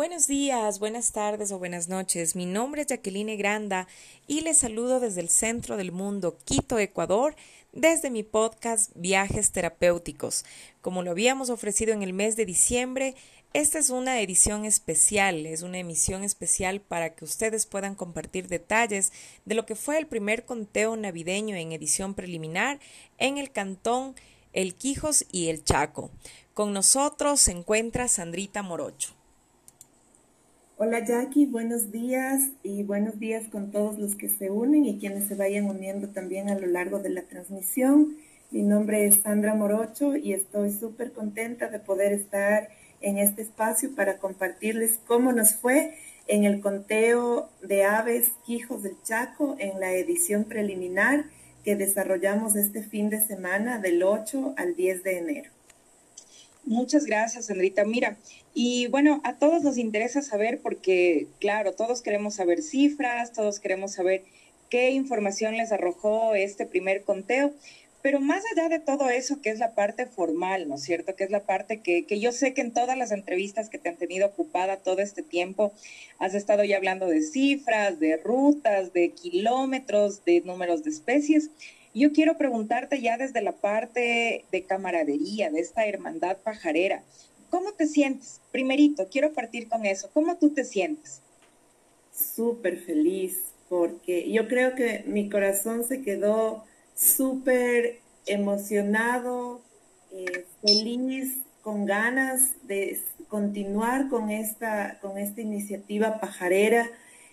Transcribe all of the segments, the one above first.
Buenos días, buenas tardes o buenas noches. Mi nombre es Jacqueline Granda y les saludo desde el centro del mundo, Quito, Ecuador, desde mi podcast Viajes Terapéuticos. Como lo habíamos ofrecido en el mes de diciembre, esta es una edición especial, es una emisión especial para que ustedes puedan compartir detalles de lo que fue el primer conteo navideño en edición preliminar en el cantón El Quijos y El Chaco. Con nosotros se encuentra Sandrita Morocho. Hola Jackie, buenos días y buenos días con todos los que se unen y quienes se vayan uniendo también a lo largo de la transmisión. Mi nombre es Sandra Morocho y estoy súper contenta de poder estar en este espacio para compartirles cómo nos fue en el conteo de aves Quijos del Chaco en la edición preliminar que desarrollamos este fin de semana del 8 al 10 de enero. Muchas gracias, Sandrita. Mira, y bueno, a todos nos interesa saber porque, claro, todos queremos saber cifras, todos queremos saber qué información les arrojó este primer conteo, pero más allá de todo eso, que es la parte formal, ¿no es cierto? Que es la parte que, que yo sé que en todas las entrevistas que te han tenido ocupada todo este tiempo, has estado ya hablando de cifras, de rutas, de kilómetros, de números de especies. Yo quiero preguntarte ya desde la parte de camaradería, de esta hermandad pajarera, ¿cómo te sientes? Primerito, quiero partir con eso. ¿Cómo tú te sientes? Súper feliz, porque yo creo que mi corazón se quedó súper emocionado, eh, feliz, con ganas de continuar con esta, con esta iniciativa pajarera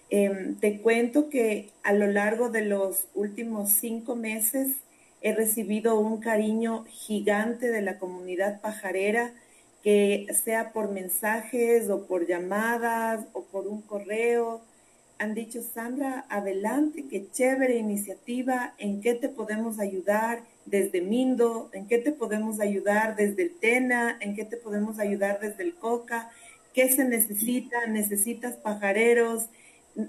Em, te cuento que a lo largo de los últimos cinco meses he recibido un cariño gigante de la comunidad pajarera, que sea por mensajes o por llamadas o por un correo. Han dicho, Sandra, adelante, qué chévere iniciativa, en qué te podemos ayudar desde Mindo, en qué te podemos ayudar desde el Tena, en qué te podemos ayudar desde el Coca, qué se necesita, necesitas pajareros,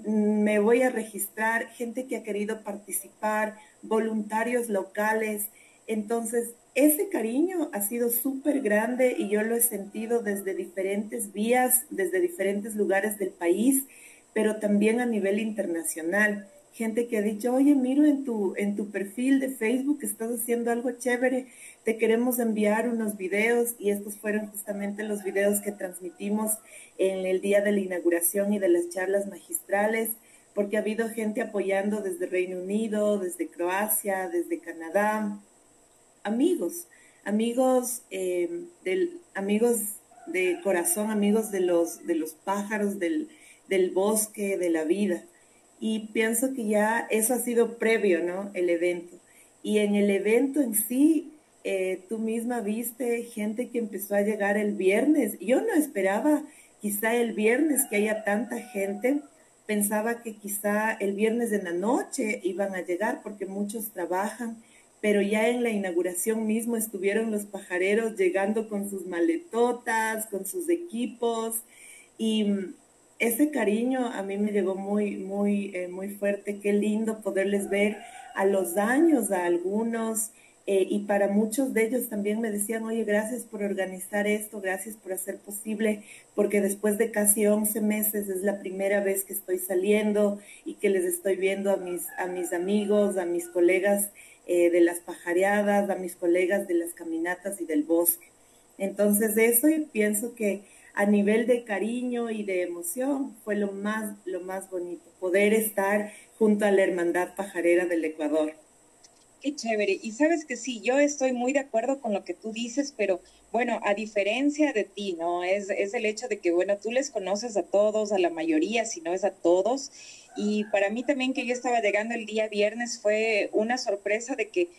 me voy a registrar, gente que ha querido participar, voluntarios locales. Entonces, ese cariño ha sido súper grande y yo lo he sentido desde diferentes vías, desde diferentes lugares del país, pero también a nivel internacional gente que ha dicho, oye, miro en tu, en tu perfil de Facebook estás haciendo algo chévere, te queremos enviar unos videos y estos fueron justamente los videos que transmitimos en el día de la inauguración y de las charlas magistrales, porque ha habido gente apoyando desde Reino Unido, desde Croacia, desde Canadá, amigos, amigos eh, del, amigos de corazón, amigos de los, de los pájaros, del, del bosque, de la vida y pienso que ya eso ha sido previo, ¿no? El evento. Y en el evento en sí, eh, tú misma viste gente que empezó a llegar el viernes. Yo no esperaba quizá el viernes que haya tanta gente. Pensaba que quizá el viernes de la noche iban a llegar porque muchos trabajan, pero ya en la inauguración mismo estuvieron los pajareros llegando con sus maletotas, con sus equipos y ese cariño a mí me llegó muy, muy, eh, muy fuerte. Qué lindo poderles ver a los años a algunos. Eh, y para muchos de ellos también me decían, oye, gracias por organizar esto, gracias por hacer posible, porque después de casi 11 meses es la primera vez que estoy saliendo y que les estoy viendo a mis, a mis amigos, a mis colegas eh, de las pajareadas, a mis colegas de las caminatas y del bosque. Entonces eso y pienso que a nivel de cariño y de emoción fue lo más, lo más bonito, poder estar junto a la Hermandad Pajarera del Ecuador. Qué chévere. Y sabes que sí, yo estoy muy de acuerdo con lo que tú dices, pero bueno, a diferencia de ti, ¿no? Es, es el hecho de que, bueno, tú les conoces a todos, a la mayoría, si no es a todos. Y para mí también que yo estaba llegando el día viernes fue una sorpresa de que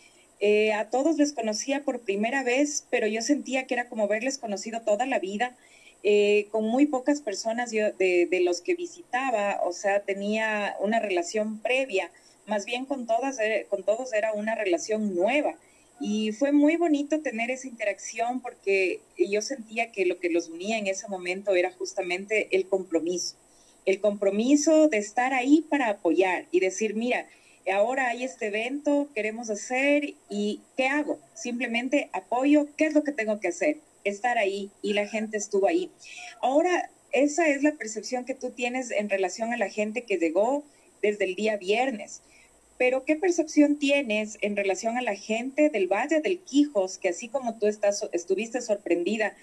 eh, a todos les conocía por primera vez, pero yo sentía que era como verles conocido toda la vida eh, con muy pocas personas yo, de, de, los que visitaba, o sea, tenía una relación previa, más bien con, todas, eh, con todos era una relación nueva. Y fue muy bonito tener esa interacción porque yo sentía que lo que los unía en ese momento era justamente el compromiso, el compromiso de estar ahí para apoyar y decir, mira, ahora hay este evento, queremos hacer y ¿qué hago? Simplemente apoyo, ¿qué es lo que tengo que hacer? estar ahí y la gente estuvo ahí. Ahora, esa es la percepción que tú tienes en relación a la gente que llegó desde el día viernes. Pero ¿qué percepción tienes en relación a la gente del Valle del Quijos, que así como tú estás, estuviste sorprendida,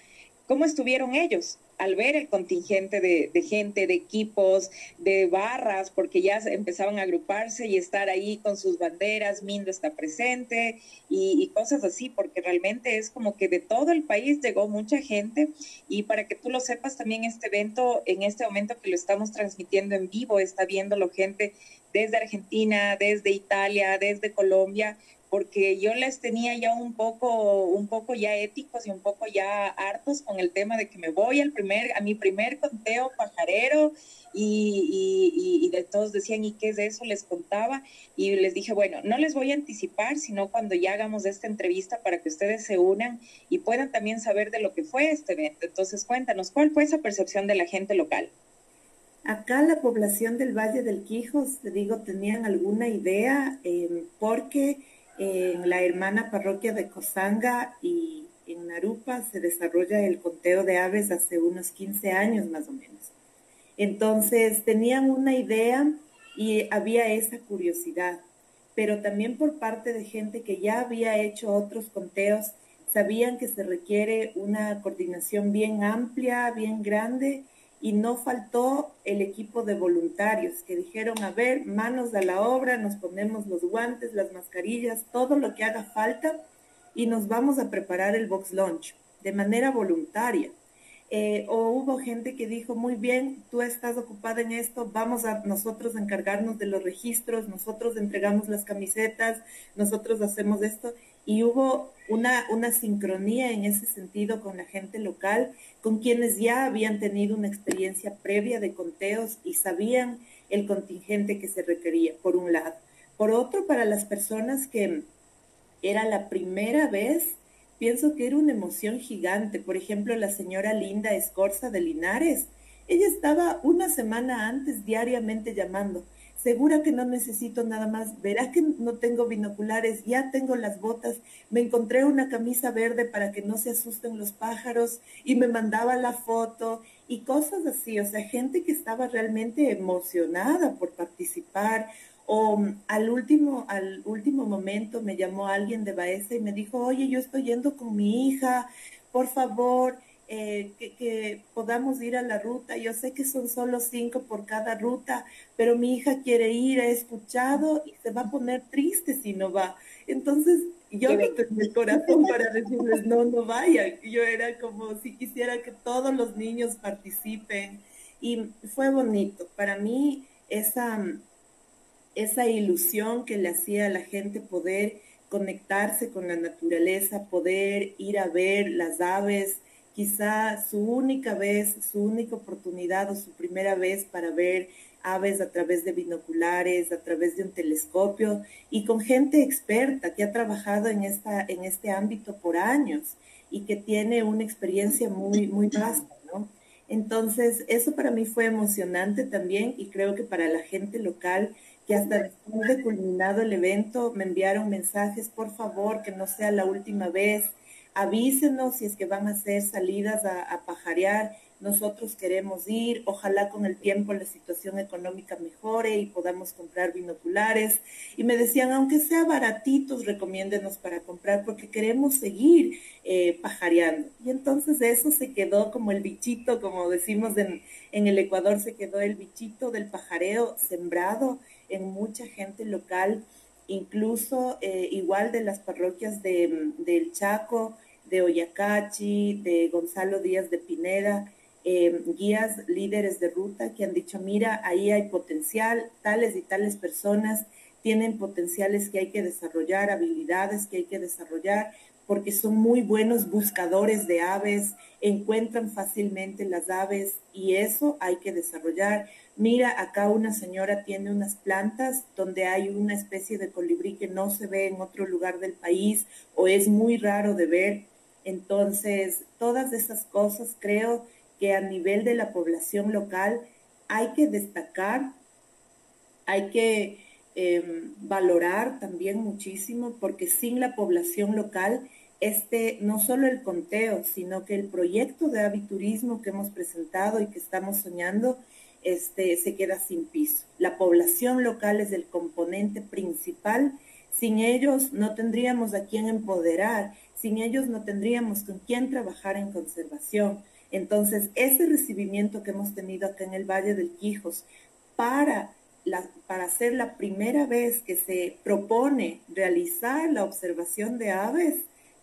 ¿cómo estuvieron ellos? al ver el contingente de, gente, de equipos, de barras, porque ya empezaban a agruparse y estar ahí con sus banderas, Mindo está presente y, y, cosas así, porque realmente es como que de todo el país llegó mucha gente y para que tú lo sepas también este evento, en este momento que lo estamos transmitiendo en vivo, está viéndolo gente desde Argentina, desde Italia, desde Colombia, porque yo les tenía ya un poco, un poco ya éticos y un poco ya hartos con el tema de que me voy al primer, a mi primer conteo pajarero y, y, de todos decían, ¿y qué es eso? Les contaba y les dije, bueno, no les voy a anticipar, sino cuando ya hagamos esta entrevista para que ustedes se unan y puedan también saber de lo que fue este evento. Entonces, cuéntanos, ¿cuál fue esa percepción de la gente local? Acá la población del Valle del Quijos, te digo, tenían alguna idea eh, porque en la hermana parroquia de Cosanga y en Narupa se desarrolla el conteo de aves hace unos 15 años más o menos. Entonces tenían una idea y había esa curiosidad, pero también por parte de gente que ya había hecho otros conteos, sabían que se requiere una coordinación bien amplia, bien grande y no faltó el equipo de voluntarios que dijeron, a ver, manos a la obra, nos ponemos los guantes, las mascarillas, todo lo que haga falta y nos vamos a preparar el box launch de manera voluntaria. Eh, o hubo gente que dijo, muy bien, tú estás ocupada en esto, vamos a nosotros encargarnos de los registros, nosotros entregamos las camisetas, nosotros hacemos esto y hubo una, una sincronía en ese sentido con la gente local, con quienes ya habían tenido una experiencia previa de conteos y sabían el contingente que se requería, por un lado. Por otro, para las personas que era la primera vez, pienso que era una emoción gigante. Por ejemplo, la señora Linda Escorza de Linares, ella estaba una semana antes diariamente llamando segura que no necesito nada más, verá que no tengo binoculares, ya tengo las botas, me encontré una camisa verde para que no se asusten los pájaros y me mandaba la foto y cosas así, o sea, gente que estaba realmente emocionada por participar. O mm, al último, al último momento me llamó alguien de Baeza y me dijo, oye, yo estoy yendo con mi hija, por favor, eh, que, podamos ir a la ruta. Yo sé que son solo cinco por cada ruta, pero mi hija quiere ir, ha escuchado y se va a poner triste si no va. Entonces, yo no tenía el corazón para decirles, no, no vayan. Yo era como si quisiera que todos los niños participen. Y fue bonito. Para mí, esa, esa ilusión que le hacía a la gente poder conectarse con la naturaleza, poder ir a ver las aves, quizá su única vez, su única oportunidad o su primera vez para ver aves a través de binoculares, a través de un telescopio y con gente experta que ha trabajado en, esta, en este ámbito por años y que tiene una experiencia muy, muy vasta, ¿no? Entonces, eso para mí fue emocionante también y creo que para la gente local que hasta después de culminado el evento me enviaron mensajes, por favor, que no sea la última vez, avísenos si es que van a hacer salidas a, pajarear. Nosotros queremos ir, ojalá con el tiempo la situación económica mejore y podamos comprar binoculares. Y me decían, aunque sea baratitos, recomiéndenos para comprar porque queremos seguir eh, pajareando. Y entonces eso se quedó como el bichito, como decimos en, en el Ecuador, se quedó el bichito del pajareo sembrado en mucha gente local incluso eh, igual de las parroquias de, del Chaco, de Oyacachi, de Gonzalo Díaz de Pineda, eh, guías, líderes de ruta que han dicho, mira, ahí hay potencial, tales y tales personas tienen potenciales que hay que desarrollar, habilidades que hay que desarrollar, porque son muy buenos buscadores de aves, encuentran fácilmente las aves y eso hay que desarrollar. Mira, acá una señora tiene unas plantas donde hay una especie de colibrí que no se ve en otro lugar del país o es muy raro de ver entonces, todas esas cosas creo que a nivel de la población local hay que destacar, hay que em, valorar también muchísimo, porque sin la población local este, no solo el conteo, sino que el proyecto de aviturismo que hemos presentado y que estamos soñando, este, se queda sin piso. La población local es el componente principal. Sin ellos no tendríamos a quién empoderar, sin ellos no tendríamos con quién trabajar en conservación. Entonces, ese recibimiento que hemos tenido acá en el Valle del Quijos para, para ser la primera vez que se propone realizar la observación de aves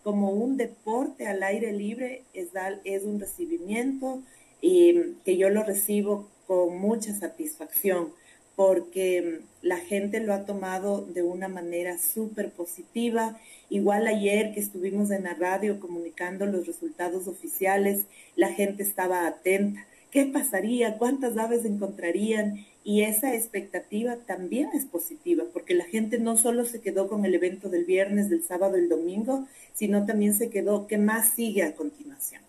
como un deporte al aire libre, es, es un recibimiento y, que yo lo recibo con mucha satisfacción porque la gente lo ha tomado de una manera súper positiva. Igual ayer que estuvimos en la radio comunicando los resultados oficiales, la gente estaba atenta. ¿Qué pasaría? ¿Cuántas aves encontrarían? Y esa expectativa también es positiva, porque la gente no solo se quedó con el evento del viernes, del sábado, el domingo, sino también se quedó, ¿qué más sigue a continuación?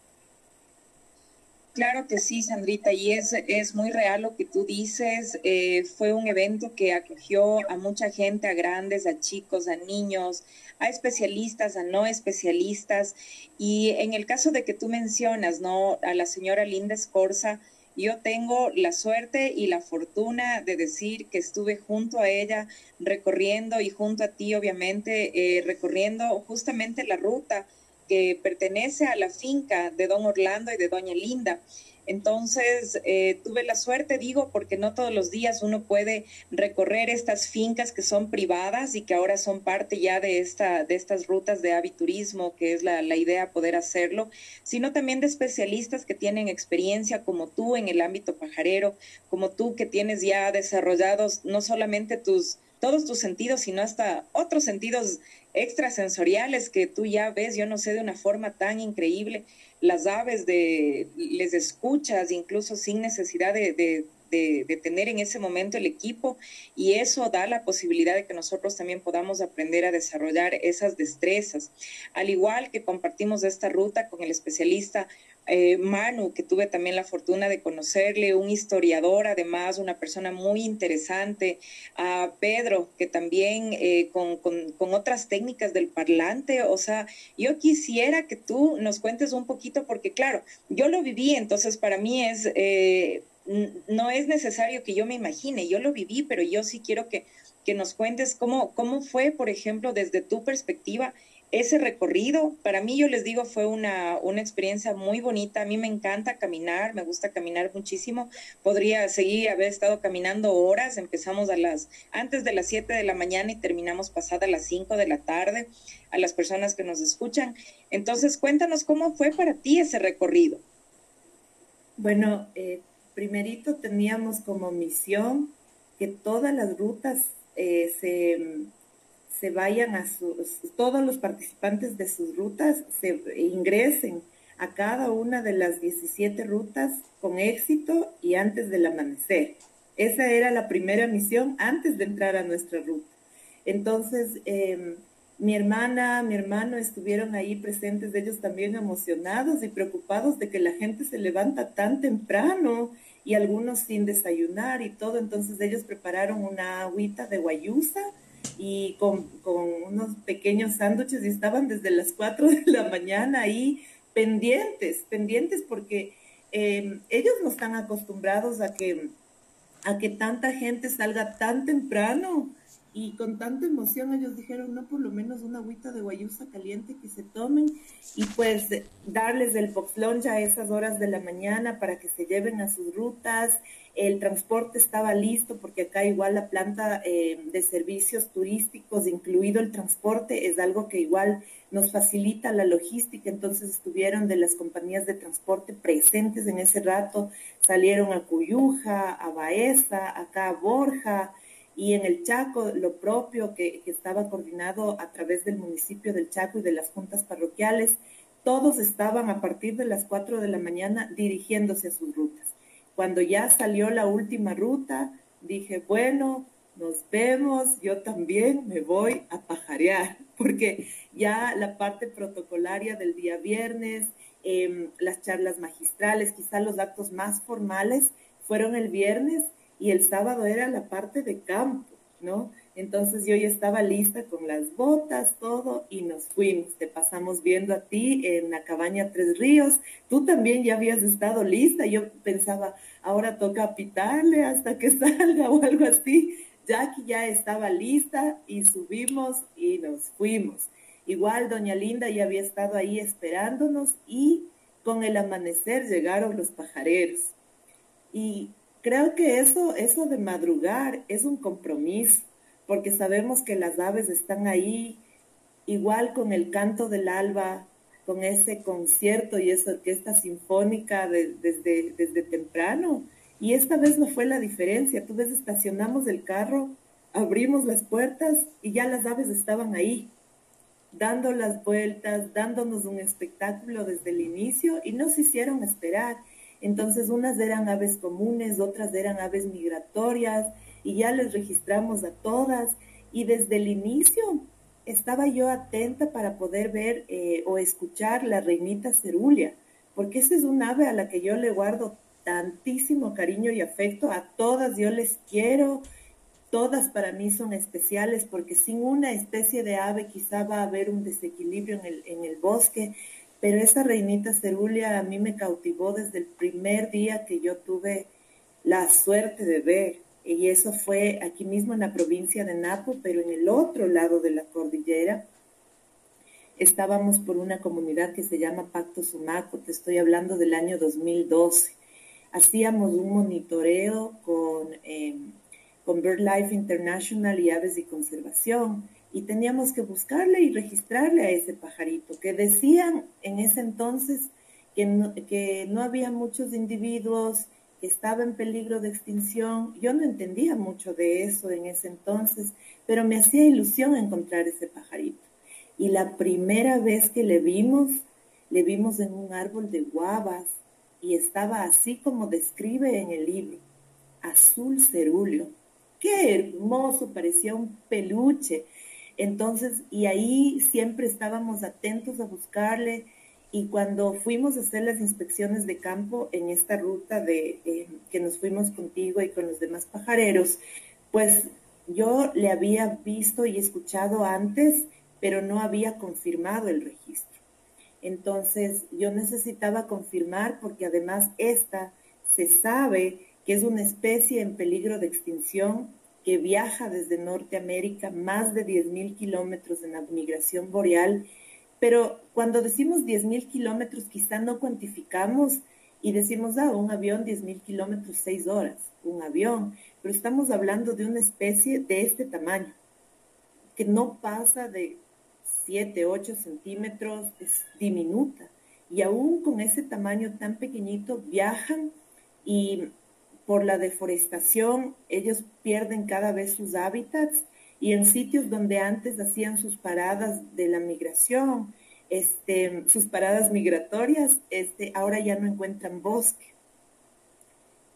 Claro que sí, Sandrita, y es, es muy real lo que tú dices. Eh, fue un evento que acogió a mucha gente, a grandes, a chicos, a niños, a especialistas, a no especialistas. Y en el caso de que tú mencionas, ¿no? A la señora Linda Escorza, yo tengo la suerte y la fortuna de decir que estuve junto a ella recorriendo y junto a ti, obviamente, eh, recorriendo justamente la ruta que pertenece a la finca de don Orlando y de doña Linda. Entonces, eh, tuve la suerte, digo, porque no todos los días uno puede recorrer estas fincas que son privadas y que ahora son parte ya de, esta, de estas rutas de aviturismo, que es la, la idea poder hacerlo, sino también de especialistas que tienen experiencia como tú en el ámbito pajarero, como tú que tienes ya desarrollados no solamente tus todos tus sentidos, sino hasta otros sentidos extrasensoriales que tú ya ves, yo no sé, de una forma tan increíble. Las aves de, les escuchas incluso sin necesidad de, de, de, tener en ese momento el equipo y eso da la posibilidad de que nosotros también podamos aprender a desarrollar esas destrezas. Al igual que compartimos esta ruta con el especialista eh, Manu, que tuve también la fortuna de conocerle, un historiador, además, una persona muy interesante, a Pedro, que también eh, con, otras técnicas del parlante, o sea, yo quisiera que tú nos cuentes un poquito, porque claro, yo lo viví, entonces para mí es, eh, no es necesario que yo me imagine, yo lo viví, pero yo sí quiero que, que nos cuentes cómo, cómo fue, por ejemplo, desde tu perspectiva, ese recorrido, para mí yo les digo, fue una, una, experiencia muy bonita. A mí me encanta caminar, me gusta caminar muchísimo. Podría seguir, haber estado caminando horas. Empezamos a las, antes de las 7 de la mañana y terminamos pasada las 5 de la tarde a las personas que nos escuchan. Entonces, cuéntanos cómo fue para ti ese recorrido. Bueno, eh, primerito teníamos como misión que todas las rutas eh, se se vayan a todos los participantes de sus rutas se ingresen a cada una de las 17 rutas con éxito y antes del amanecer. Esa era la primera misión antes de entrar a nuestra ruta. Entonces, em, mi hermana, mi hermano estuvieron ahí presentes, ellos también emocionados y preocupados de que la gente se levanta tan temprano y algunos sin desayunar y todo. Entonces ellos prepararon una agüita de guayusa y con, unos pequeños sándwiches y estaban desde las 4 de la mañana ahí pendientes, pendientes porque em, ellos no están acostumbrados a que, a que tanta gente salga tan temprano y con tanta emoción ellos dijeron, no, por lo menos una agüita de guayusa caliente que se tomen y pues darles el box lunch a esas horas de la mañana para que se lleven a sus rutas. El transporte estaba listo porque acá igual la planta eh, de servicios turísticos, incluido el transporte, es algo que igual nos facilita la logística. Entonces estuvieron de las compañías de transporte presentes en ese rato, salieron a Cuyuja, a Baeza, acá a Borja, y en el Chaco lo propio que, estaba coordinado a través del municipio del Chaco y de las juntas parroquiales, todos estaban a partir de las 4 de la mañana dirigiéndose a sus rutas. Cuando ya salió la última ruta, dije, bueno, nos vemos, yo también me voy a pajarear, porque ya la parte protocolaria del día viernes, em, las charlas magistrales, quizás los actos más formales fueron el viernes y el sábado era la parte de campo, ¿no? Entonces yo ya estaba lista con las botas, todo, y nos fuimos. Te pasamos viendo a ti en la cabaña Tres Ríos. Tú también ya habías estado lista. Yo pensaba, ahora toca pitarle hasta que salga o algo así. Jackie ya estaba lista y subimos y nos fuimos. Igual doña Linda ya había estado ahí esperándonos y con el amanecer llegaron los pajareros. Y creo que eso, eso de madrugar es un compromiso porque sabemos que las aves están ahí, igual con el canto del alba, con ese concierto y esa orquesta sinfónica desde, desde temprano. Y esta vez no fue la diferencia. Tú ves, estacionamos el carro, abrimos las puertas y ya las aves estaban ahí, dando las vueltas, dándonos un espectáculo desde el inicio y nos hicieron esperar. Entonces unas eran aves comunes, otras eran aves migratorias, y ya les registramos a todas. Y desde el inicio estaba yo atenta para poder ver eh, o escuchar la reinita cerulia, porque esa es un ave a la que yo le guardo tantísimo cariño y afecto, a todas yo les quiero, todas para mí son especiales porque sin una especie de ave quizá va a haber un desequilibrio en el, en el bosque, pero esa reinita cerulia a mí me cautivó desde el primer día que yo tuve la suerte de ver y eso fue aquí mismo en la provincia de Napo, pero en el otro lado de la cordillera. Estábamos por una comunidad que se llama Pacto Sumaco, te estoy hablando del año 2012. Hacíamos un monitoreo con, eh, con BirdLife International y Aves y Conservación y teníamos que buscarle y registrarle a ese pajarito, que decían en ese entonces que que no había muchos individuos estaba en peligro de extinción. Yo no entendía mucho de eso en ese entonces, pero me hacía ilusión encontrar ese pajarito. Y la primera vez que le vimos, le vimos en un árbol de guavas y estaba así como describe en el libro, azul cerúleo. Qué hermoso, parecía un peluche. Entonces, y ahí siempre estábamos atentos a buscarle, y cuando fuimos a hacer las inspecciones de campo en esta ruta de eh, que nos fuimos contigo y con los demás pajareros, pues yo le había visto y escuchado antes, pero no había confirmado el registro. Entonces yo necesitaba confirmar porque además esta se sabe que es una especie en peligro de extinción que viaja desde Norteamérica más de 10.000 kilómetros en la migración boreal pero cuando decimos 10.000 kilómetros, quizá no cuantificamos y decimos, ah, un avión 10.000 kilómetros, 6 horas, un avión. Pero estamos hablando de una especie de este tamaño, que no pasa de 7, 8 centímetros, es diminuta. Y aún con ese tamaño tan pequeñito viajan y por la deforestación ellos pierden cada vez sus hábitats y en sitios donde antes hacían sus paradas de la migración, este, sus paradas migratorias, este, ahora ya no encuentran bosque.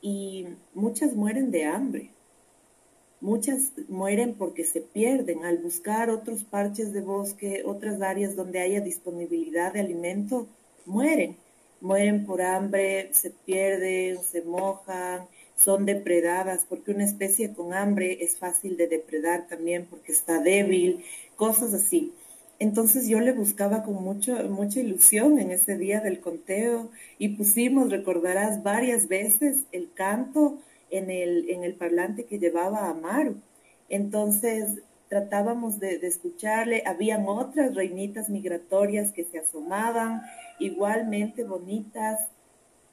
Y muchas mueren de hambre. Muchas mueren porque se pierden al buscar otros parches de bosque, otras áreas donde haya disponibilidad de alimento, mueren. Mueren por hambre, se pierden, se mojan, son depredadas, porque una especie con hambre es fácil de depredar también porque está débil, cosas así. Entonces yo le buscaba con mucho, mucha ilusión en ese día del conteo y pusimos, recordarás, varias veces el canto en el, en el parlante que llevaba a Maru. Entonces tratábamos de, de, escucharle, habían otras reinitas migratorias que se asomaban, igualmente bonitas,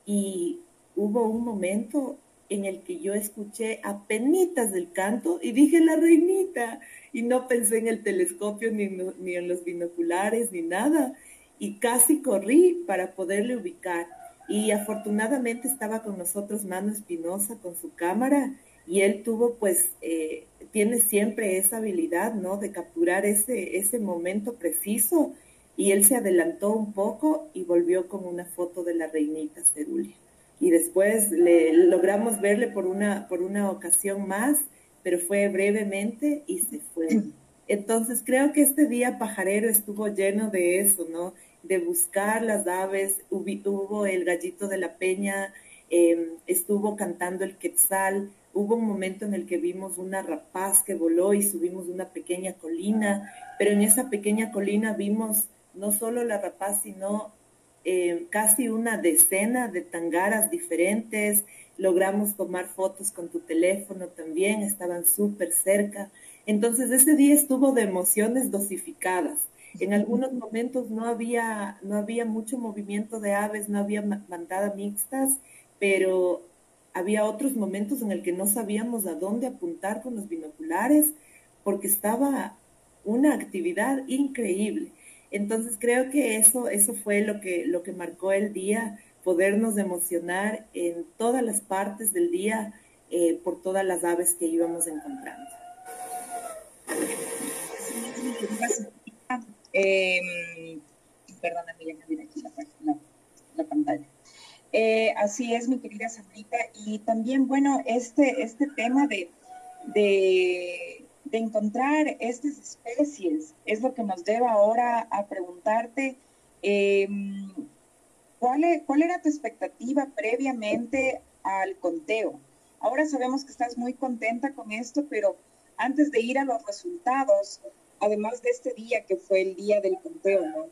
y hubo un momento en el que yo escuché a penitas del canto y dije la reinita y no pensé en el telescopio ni, ni en los binoculares ni nada. Y casi corrí para poderle ubicar. Y afortunadamente estaba con nosotros Mano Espinosa con su cámara y él tuvo pues eh, tiene siempre esa habilidad no de capturar ese ese momento preciso. Y él se adelantó un poco y volvió con una foto de la reinita Cerulia y después le logramos verle por una, por una ocasión más, pero fue brevemente y se fue. Entonces creo que este día pajarero estuvo lleno de eso, ¿no? De buscar las aves, hubo el gallito de la peña, em, estuvo cantando el quetzal, Hubo un momento en el que vimos una rapaz que voló y subimos una pequeña colina, pero en esa pequeña colina vimos no solo la rapaz, sino eh, casi una decena de tangaras diferentes. Logramos tomar fotos con tu teléfono también, estaban súper cerca. Entonces ese día estuvo de emociones dosificadas. En algunos momentos no había, no había mucho movimiento de aves, no había bandada mixtas, pero había otros momentos en el que no sabíamos a dónde apuntar con los binoculares porque estaba una actividad increíble. Entonces creo que eso, eso fue lo que, lo que marcó el día, podernos emocionar en todas las partes del día eh, por todas las aves que íbamos encontrando. Eh, perdóname, ya me aquí la, la, pantalla. Eh, así es, mi querida Sabrita. Y también, bueno, este, este tema de, de de encontrar estas especies es lo que nos lleva ahora a preguntarte em, ¿cuál, e, ¿cuál era tu expectativa previamente al conteo. Ahora sabemos que estás muy contenta con esto, pero antes de ir a los resultados, además de este día que fue el día del conteo,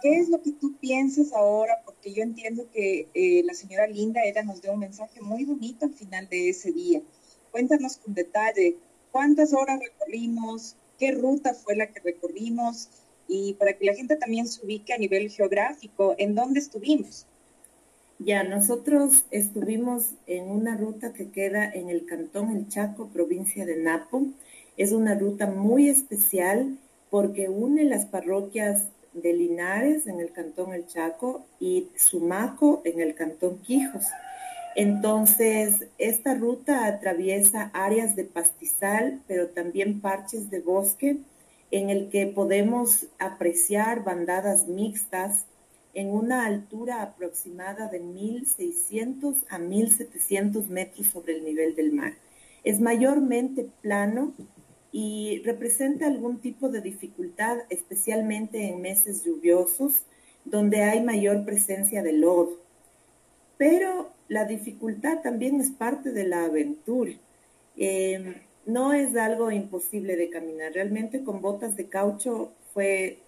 ¿Qué es lo que tú piensas ahora? Porque yo entiendo que eh, la señora Linda, ella nos dio un mensaje muy bonito al final de ese día. Cuéntanos con detalle cuántas horas recorrimos, qué ruta fue la que recorrimos y para que la gente también se ubique a nivel geográfico, en dónde estuvimos. Ya, nosotros estuvimos en una ruta que queda en el Cantón El Chaco, provincia de Napo. Es una ruta muy especial porque une las parroquias de Linares en el Cantón El Chaco y Sumaco en el Cantón Quijos. Entonces, esta ruta atraviesa áreas de pastizal, pero también parches de bosque, en el que podemos apreciar bandadas mixtas en una altura aproximada de 1.600 a 1.700 metros sobre el nivel del mar. Es mayormente plano y representa algún tipo de dificultad, especialmente en meses lluviosos, donde hay mayor presencia de lodo. Pero la dificultad también es parte de la aventura. Em, no es algo imposible de caminar. Realmente con botas de caucho fue,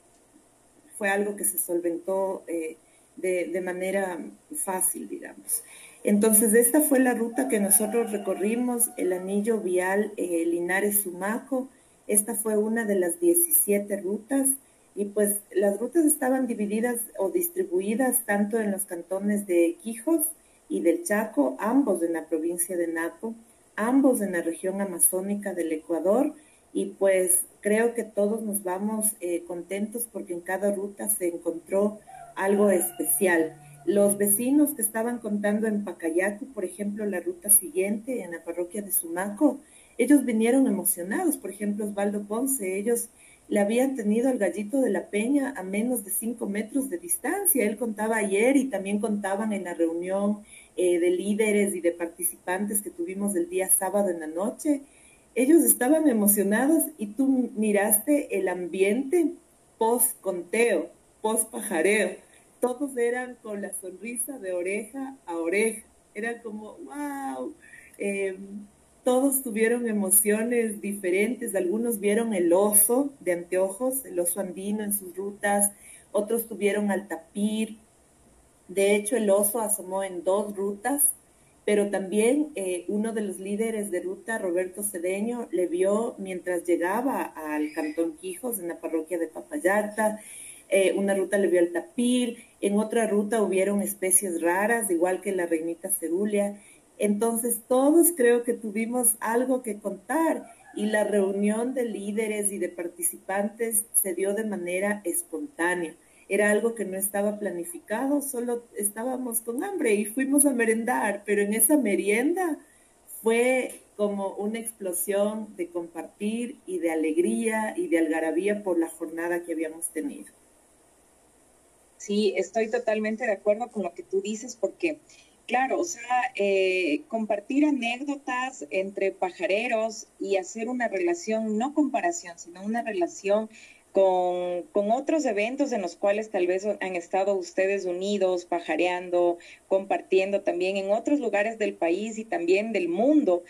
fue algo que se solventó eh, de, manera fácil, digamos. Entonces, esta fue la ruta que nosotros recorrimos, el anillo vial eh, Linares-Sumaco. Esta fue una de las 17 rutas y pues las rutas estaban divididas o distribuidas tanto en los cantones de Quijos, y del Chaco, ambos en la provincia de Napo, ambos en la región amazónica del Ecuador y pues creo que todos nos vamos eh, contentos porque en cada ruta se encontró algo especial. Los vecinos que estaban contando en Pacayacu, por ejemplo, la ruta siguiente en la parroquia de Sumaco, ellos vinieron emocionados. Por ejemplo, Osvaldo Ponce, ellos le habían tenido al gallito de la peña a menos de cinco metros de distancia. Él contaba ayer y también contaban en la reunión eh, de líderes y de participantes que tuvimos el día sábado en la noche, ellos estaban emocionados y tú miraste el ambiente post conteo, post pajareo. Todos eran con la sonrisa de oreja a oreja. Era como, wow. Todos tuvieron emociones diferentes. Algunos vieron el oso de anteojos, el oso andino en sus rutas. Otros tuvieron al tapir, de hecho, el oso asomó en dos rutas, pero también eh, uno de los líderes de ruta, Roberto Cedeño, le vio mientras llegaba al Cantón Quijos, en la parroquia de Papayarta. Eh, una ruta le vio al tapir, en otra ruta hubieron especies raras, igual que la reinita cerulia. Entonces, todos creo que tuvimos algo que contar y la reunión de líderes y de participantes se dio de manera espontánea era algo que no estaba planificado, solo estábamos con hambre y fuimos a merendar, pero en esa merienda fue como una explosión de compartir y de alegría y de algarabía por la jornada que habíamos tenido. Sí, estoy totalmente de acuerdo con lo que tú dices porque, claro, o sea, eh, compartir anécdotas entre pajareros y hacer una relación, no comparación, sino una relación con, con, otros eventos en los cuales tal vez han estado ustedes unidos, pajareando, compartiendo también en otros lugares del país y también del mundo.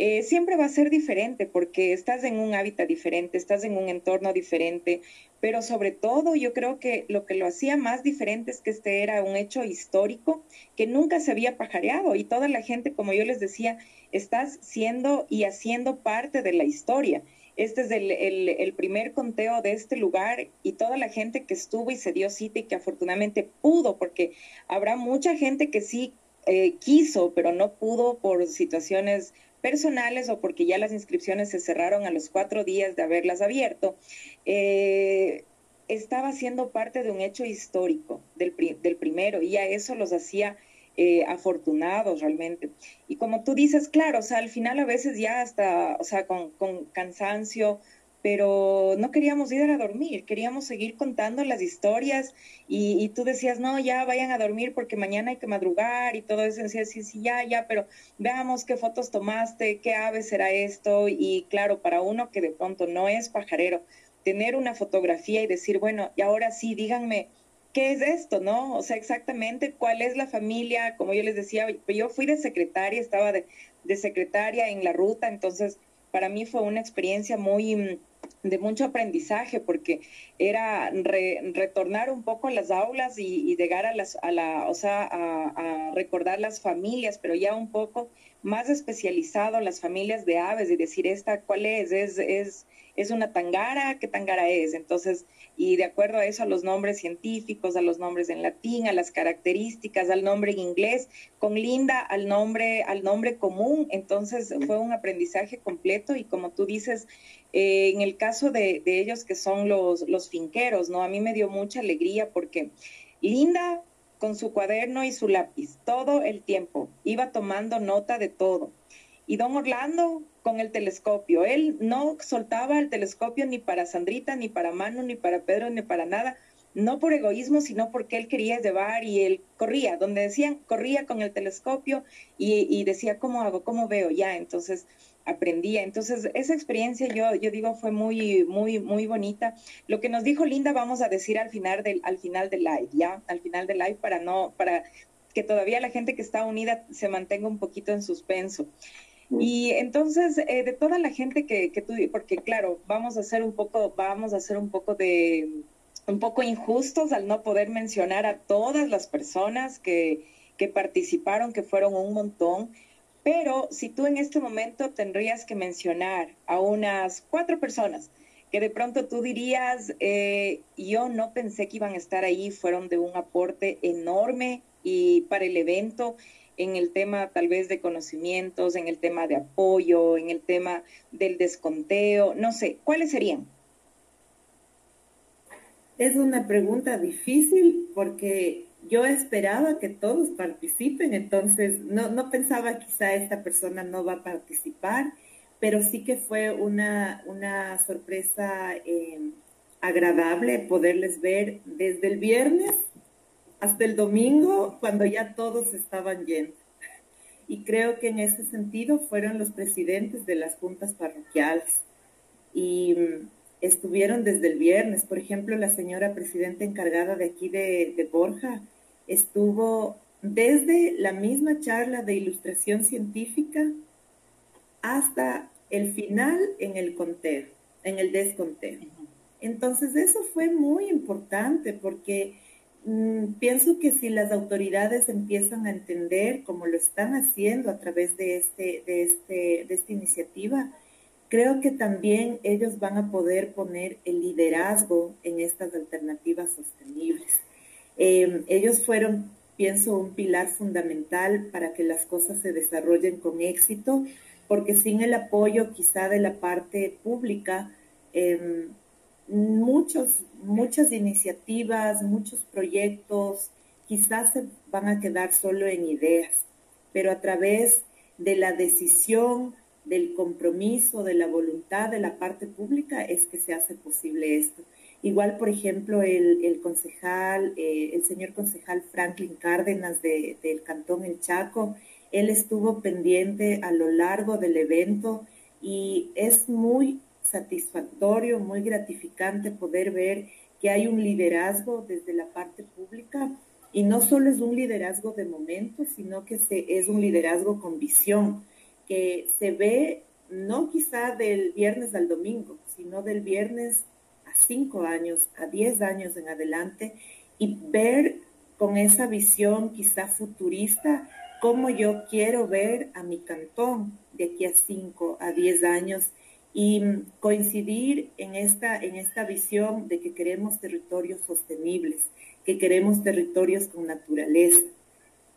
Eh, siempre va a ser diferente porque estás en un hábitat diferente, estás en un entorno diferente, pero sobre todo yo creo que lo que lo hacía más diferente es que este era un hecho histórico que nunca se había pajareado y toda la gente, como yo les decía, estás siendo y haciendo parte de la historia. Este es el, primer conteo de este lugar y toda la gente que estuvo y se dio cita y que afortunadamente pudo, porque habrá mucha gente que sí eh, quiso, pero no pudo por situaciones personales o porque ya las inscripciones se cerraron a los cuatro días de haberlas abierto, eh, estaba siendo parte de un hecho histórico del, del primero y a eso los hacía eh, afortunados realmente. Y como tú dices, claro, o sea, al final a veces ya hasta, o sea, con, con cansancio, pero no queríamos ir a dormir, queríamos seguir contando las historias y, tú decías, no, ya vayan a dormir porque mañana hay que madrugar y todo eso, decías, sí, sí, ya, ya, pero veamos qué fotos tomaste, qué ave será esto y claro, para uno que de pronto no es pajarero, tener una fotografía y decir, bueno, y ahora sí, díganme, ¿qué es esto, no? O sea, exactamente cuál es la familia, como yo les decía, yo fui de secretaria, estaba de, de secretaria en la ruta, entonces para mí fue una experiencia muy mm, de mucho aprendizaje porque era retornar un poco a las aulas y, llegar a las a la o sea a, recordar las familias pero ya un poco más especializado las familias de aves y decir esta cuál es es es es una tangara qué tangara es entonces y de acuerdo a eso a los nombres científicos, a los nombres en latín, a las características, al nombre en inglés, con Linda al nombre, al nombre común. Entonces fue un aprendizaje completo y como tú dices, eh, en el caso de, ellos que son los, los finqueros, ¿no? A mí me dio mucha alegría porque Linda con su cuaderno y su lápiz todo el tiempo iba tomando nota de todo. Y don Orlando con el telescopio. Él no soltaba el telescopio ni para Sandrita, ni para Manu, ni para Pedro, ni para nada. No por egoísmo, sino porque él quería llevar y él corría. Donde decían, corría con el telescopio y, decía, ¿cómo hago? ¿Cómo veo? Ya, entonces aprendía. Entonces, esa experiencia yo, yo digo fue muy, muy, muy bonita. Lo que nos dijo Linda vamos a decir al final del, al final del live, ¿ya? Al final del live para no, para que todavía la gente que está unida se mantenga un poquito en suspenso. Y entonces, eh, de toda la gente que, que tú, porque claro, vamos a hacer un poco, vamos a hacer un poco de, un poco injustos al no poder mencionar a todas las personas que, que participaron, que fueron un montón. Pero si tú en este momento tendrías que mencionar a unas cuatro personas que de pronto tú dirías, eh, yo no pensé que iban a estar ahí, fueron de un aporte enorme y para el evento en el tema tal vez de conocimientos, en el tema de apoyo, en el tema del desconteo, no sé, ¿cuáles serían? Es una pregunta difícil porque yo esperaba que todos participen, entonces no, no pensaba quizá esta persona no va a participar, pero sí que fue una, una sorpresa eh, agradable poderles ver desde el viernes hasta el domingo cuando ya todos estaban yendo. Y creo que en ese sentido fueron los presidentes de las juntas parroquiales y estuvieron desde el viernes. Por ejemplo, la señora presidenta encargada de aquí de, de Borja estuvo desde la misma charla de ilustración científica hasta el final en el conteo, en el desconteo. Entonces eso fue muy importante porque Mm, pienso que si las autoridades empiezan a entender, como lo están haciendo a través de, este, de, este, de esta iniciativa, creo que también ellos van a poder poner el liderazgo en estas alternativas sostenibles. Em, ellos fueron, pienso, un pilar fundamental para que las cosas se desarrollen con éxito, porque sin el apoyo quizá de la parte pública, em, muchos, muchas iniciativas, muchos proyectos quizás se van a quedar solo en ideas, pero a través de la decisión, del compromiso, de la voluntad de la parte pública es que se hace posible esto. Igual, por ejemplo, el, concejal, eh, el señor concejal Franklin Cárdenas del Cantón El Chaco, él estuvo pendiente a lo largo del evento y es muy satisfactorio, muy gratificante poder ver que hay un liderazgo desde la parte pública y no solo es un liderazgo de momento, sino que se, es un liderazgo con visión, que se ve no quizá del viernes al domingo, sino del viernes a cinco años, a diez años en adelante, y ver con esa visión quizá futurista cómo yo quiero ver a mi cantón de aquí a cinco, a diez años y coincidir en esta, en esta visión de que queremos territorios sostenibles, que queremos territorios con naturaleza.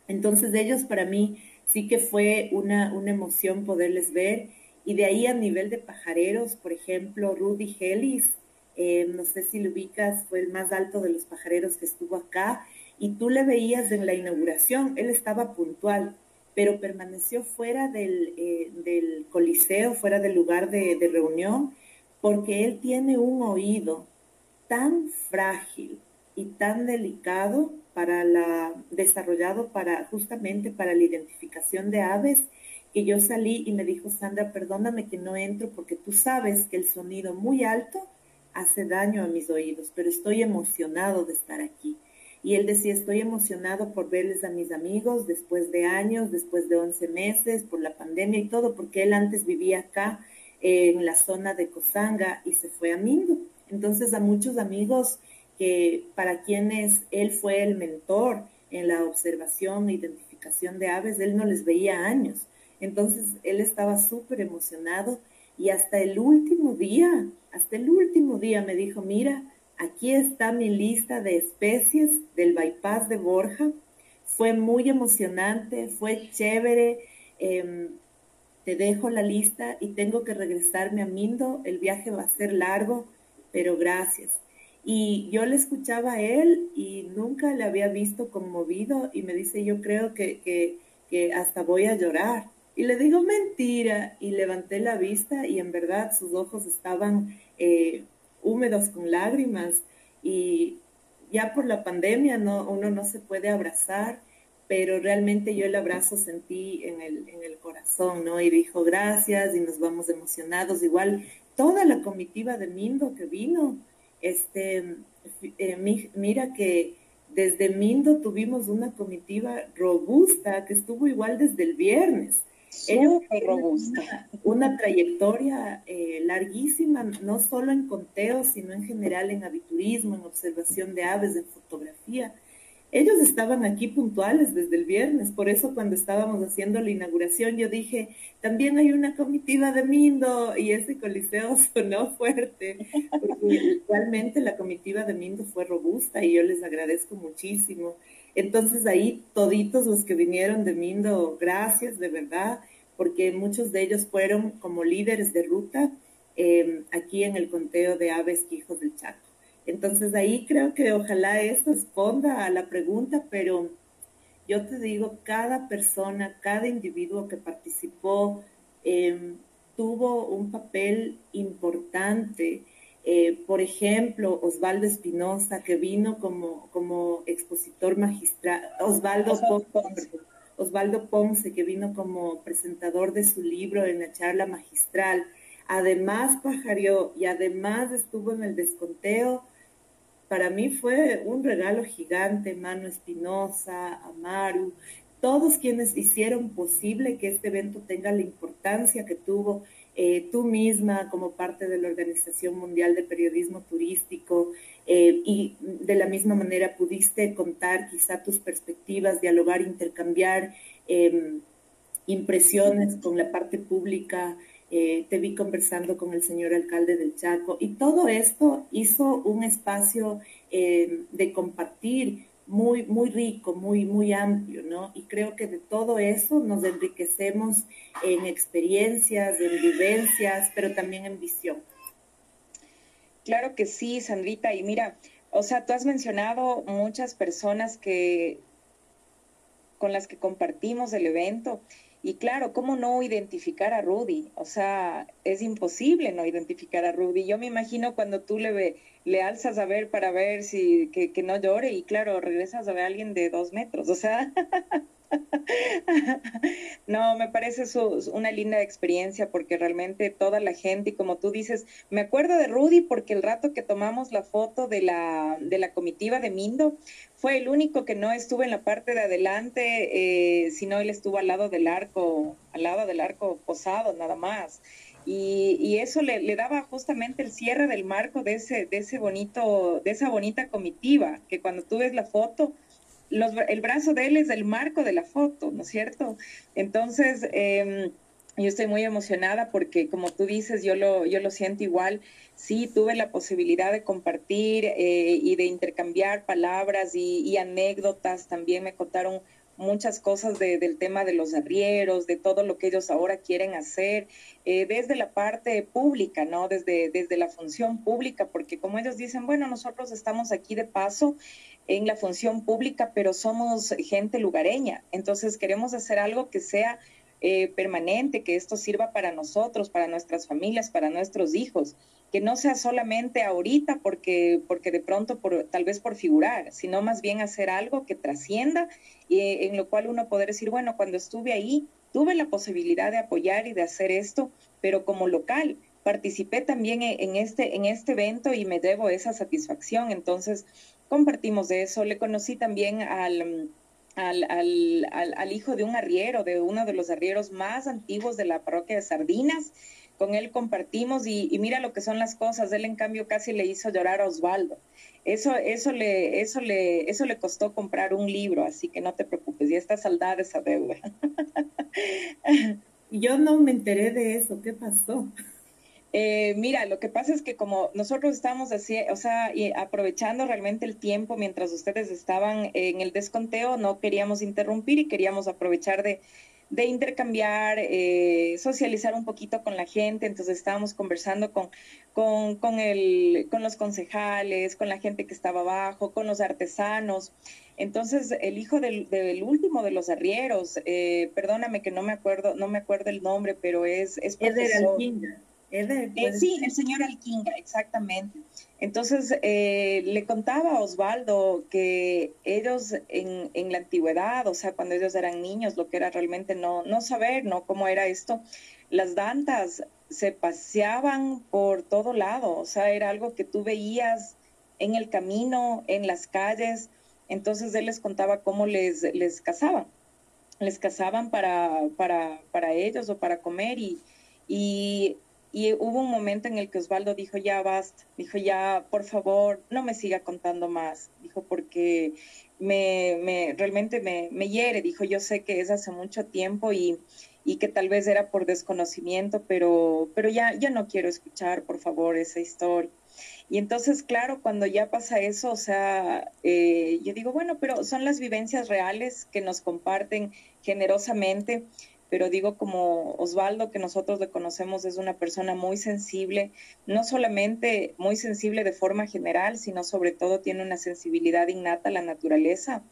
Entonces ellos para mí sí que fue una, una emoción poderles ver. Y de ahí a nivel de pajareros, por ejemplo, Rudy Hellis, eh, no sé si lo ubicas, fue el más alto de los pajareros que estuvo acá. Y tú le veías en la inauguración, él estaba puntual, pero permaneció fuera del, eh, del coliseo, fuera del lugar de, de, reunión, porque él tiene un oído tan frágil y tan delicado para la, desarrollado para, justamente para la identificación de aves, que yo salí y me dijo, Sandra, perdóname que no entro porque tú sabes que el sonido muy alto hace daño a mis oídos, pero estoy emocionado de estar aquí. Y él decía, estoy emocionado por verles a mis amigos después de años, después de 11 meses, por la pandemia y todo, porque él antes vivía acá en la zona de Cosanga y se fue a Mindo. Entonces a muchos amigos que para quienes él fue el mentor en la observación e identificación de aves, él no les veía años. Entonces él estaba súper emocionado y hasta el último día, hasta el último día me dijo, mira, Aquí está mi lista de especies del bypass de Borja. Fue muy emocionante, fue chévere. Em, te dejo la lista y tengo que regresarme a Mindo. El viaje va a ser largo, pero gracias. Y yo le escuchaba a él y nunca le había visto conmovido y me dice, yo creo que, que hasta voy a llorar. Y le digo, mentira. Y levanté la vista y en verdad sus ojos estaban eh, húmedos con lágrimas y ya por la pandemia no, uno no se puede abrazar, pero realmente yo el abrazo sentí en el, en el corazón, ¿no? Y dijo gracias y nos vamos emocionados. Igual toda la comitiva de Mindo que vino, este, eh, mira que desde Mindo tuvimos una comitiva robusta que estuvo igual desde el viernes. Robusta. Una, trayectoria eh, larguísima, no solo en conteo, sino en general en aviturismo, en observación de aves, en fotografía. Ellos estaban aquí puntuales desde el viernes, por eso cuando estábamos haciendo la inauguración yo dije, también hay una comitiva de Mindo y ese coliseo sonó fuerte, porque realmente la comitiva de Mindo fue robusta y yo les agradezco muchísimo. Entonces ahí toditos los que vinieron de Mindo, gracias de verdad, porque muchos de ellos fueron como líderes de ruta em, aquí en el conteo de aves Quijos del Chaco. Entonces ahí creo que ojalá esto responda a la pregunta, pero yo te digo, cada persona, cada individuo que participó em, tuvo un papel importante eh, por ejemplo, Osvaldo Espinosa, que vino como, como expositor magistral, Osvaldo Ponce, Osvaldo Ponce, que vino como presentador de su libro en la charla magistral. Además pajarió y además estuvo en el desconteo. Para mí fue un regalo gigante, Mano Espinosa, Amaru, todos quienes hicieron posible que este evento tenga la importancia que tuvo eh, tú misma como parte de la Organización Mundial de Periodismo Turístico eh, y de la misma manera pudiste contar quizá tus perspectivas, dialogar, intercambiar em, impresiones con la parte pública. Eh, te vi conversando con el señor alcalde del Chaco y todo esto hizo un espacio em, de compartir muy, muy rico, muy, muy amplio, ¿no? Y creo que de todo eso nos enriquecemos en experiencias, en vivencias, pero también en visión. Claro que sí, Sandrita. Y mira, o sea, tú has mencionado muchas personas que con las que compartimos el evento y claro, ¿cómo no identificar a Rudy? O sea, es imposible no identificar a Rudy. Yo me imagino cuando tú le, le alzas a ver para ver si que, no llore y claro, regresas a ver a alguien de dos metros. O sea, no, me parece una linda experiencia porque realmente toda la gente, y como tú dices, me acuerdo de Rudy porque el rato que tomamos la foto de la, de la comitiva de Mindo, fue el único que no estuvo en la parte de adelante, eh, sino él estuvo al lado del arco, al lado del arco posado, nada más. Y, eso le, daba justamente el cierre del marco de ese, de ese bonito, de esa bonita comitiva, que cuando tú ves la foto, el brazo de él es el marco de la foto, ¿no es cierto? Entonces, em, yo estoy muy emocionada porque, como tú dices, yo lo, yo lo siento igual. Sí, tuve la posibilidad de compartir eh, y de intercambiar palabras y, anécdotas. También me contaron muchas cosas del tema de los arrieros, de todo lo que ellos ahora quieren hacer, eh, desde la parte pública, ¿no? Desde, desde la función pública, porque como ellos dicen, bueno, nosotros estamos aquí de paso en la función pública, pero somos gente lugareña, entonces queremos hacer algo que sea eh, permanente, que esto sirva para nosotros, para nuestras familias, para nuestros hijos, que no sea solamente ahorita porque, porque de pronto por, tal vez por figurar, sino más bien hacer algo que trascienda y en lo cual uno poder decir, bueno, cuando estuve ahí, tuve la posibilidad de apoyar y de hacer esto, pero como local, participé también en este, en este evento y me debo esa satisfacción. Entonces, compartimos de eso. Le conocí también al al, al, al, hijo de un arriero, de uno de los arrieros más antiguos de la parroquia de Sardinas. Con él compartimos y, mira lo que son las cosas. Él en cambio casi le hizo llorar a Osvaldo. Eso, eso, le, eso, le, eso le costó comprar un libro, así que no te preocupes, ya está saldada esa deuda. Yo no me enteré de eso, ¿qué pasó? Eh, mira, lo que pasa es que como nosotros estamos así, o sea, aprovechando realmente el tiempo mientras ustedes estaban en el desconteo, no queríamos interrumpir y queríamos aprovechar de, intercambiar, eh, socializar un poquito con la gente. Entonces estábamos conversando con, con, con, el, con los concejales, con la gente que estaba abajo, con los artesanos. Entonces, el hijo del, del último de los arrieros, eh, perdóname que no me acuerdo, no me acuerdo el nombre, pero es, es profesor. Eh, sí, el señor Alquinga, exactamente. Entonces, eh, le contaba a Osvaldo que ellos en, en, la antigüedad, o sea, cuando ellos eran niños, lo que era realmente no, no saber, ¿no? Cómo era esto, las dantas se paseaban por todo lado, o sea, era algo que tú veías en el camino, en las calles. Entonces, él les contaba cómo les, les cazaban. Les cazaban para, para, para ellos o para comer y, y y hubo un momento en el que Osvaldo dijo, ya basta, dijo, ya, por favor, no me siga contando más, dijo, porque me, me realmente me, me, hiere, dijo, yo sé que es hace mucho tiempo y, y que tal vez era por desconocimiento, pero, pero ya, ya no quiero escuchar, por favor, esa historia. Y entonces, claro, cuando ya pasa eso, o sea, eh, yo digo, bueno, pero son las vivencias reales que nos comparten generosamente pero digo como Osvaldo, que nosotros le conocemos, es una persona muy sensible, no solamente muy sensible de forma general, sino sobre todo tiene una sensibilidad innata a la naturaleza.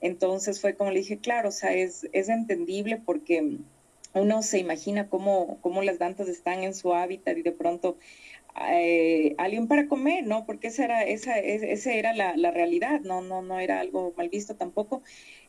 Entonces fue como le dije, claro, o sea, es, es entendible porque uno se imagina cómo, cómo las dantas están en su hábitat y de pronto eh, alguien para comer, ¿no? Porque esa era, esa, esa era la, la, realidad, no, no, no era algo mal visto tampoco.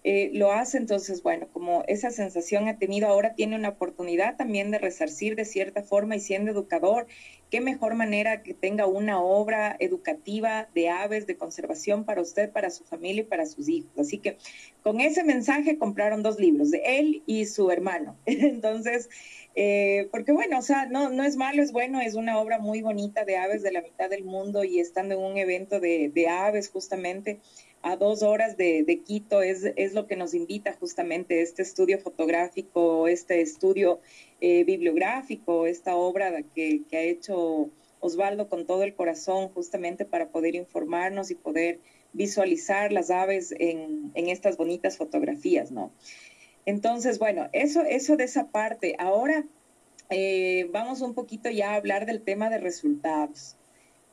Eh, lo hace. Entonces, bueno, como esa sensación ha tenido, ahora tiene una oportunidad también de resarcir de cierta forma y siendo educador, qué mejor manera que tenga una obra educativa de aves, de conservación para usted, para su familia y para sus hijos. Así que con ese mensaje compraron dos libros, de él y su hermano. Entonces, eh, porque bueno, o sea, no, no es malo, es bueno, es una obra muy bonita de aves de la mitad del mundo y estando en un evento de, de aves justamente a dos horas de, Quito es, es, lo que nos invita justamente este estudio fotográfico, este estudio eh, bibliográfico, esta obra que, ha hecho Osvaldo con todo el corazón justamente para poder informarnos y poder visualizar las aves en, estas bonitas fotografías, ¿no? Entonces, bueno, eso, eso de esa parte. Ahora eh, vamos un poquito ya a hablar del tema de resultados.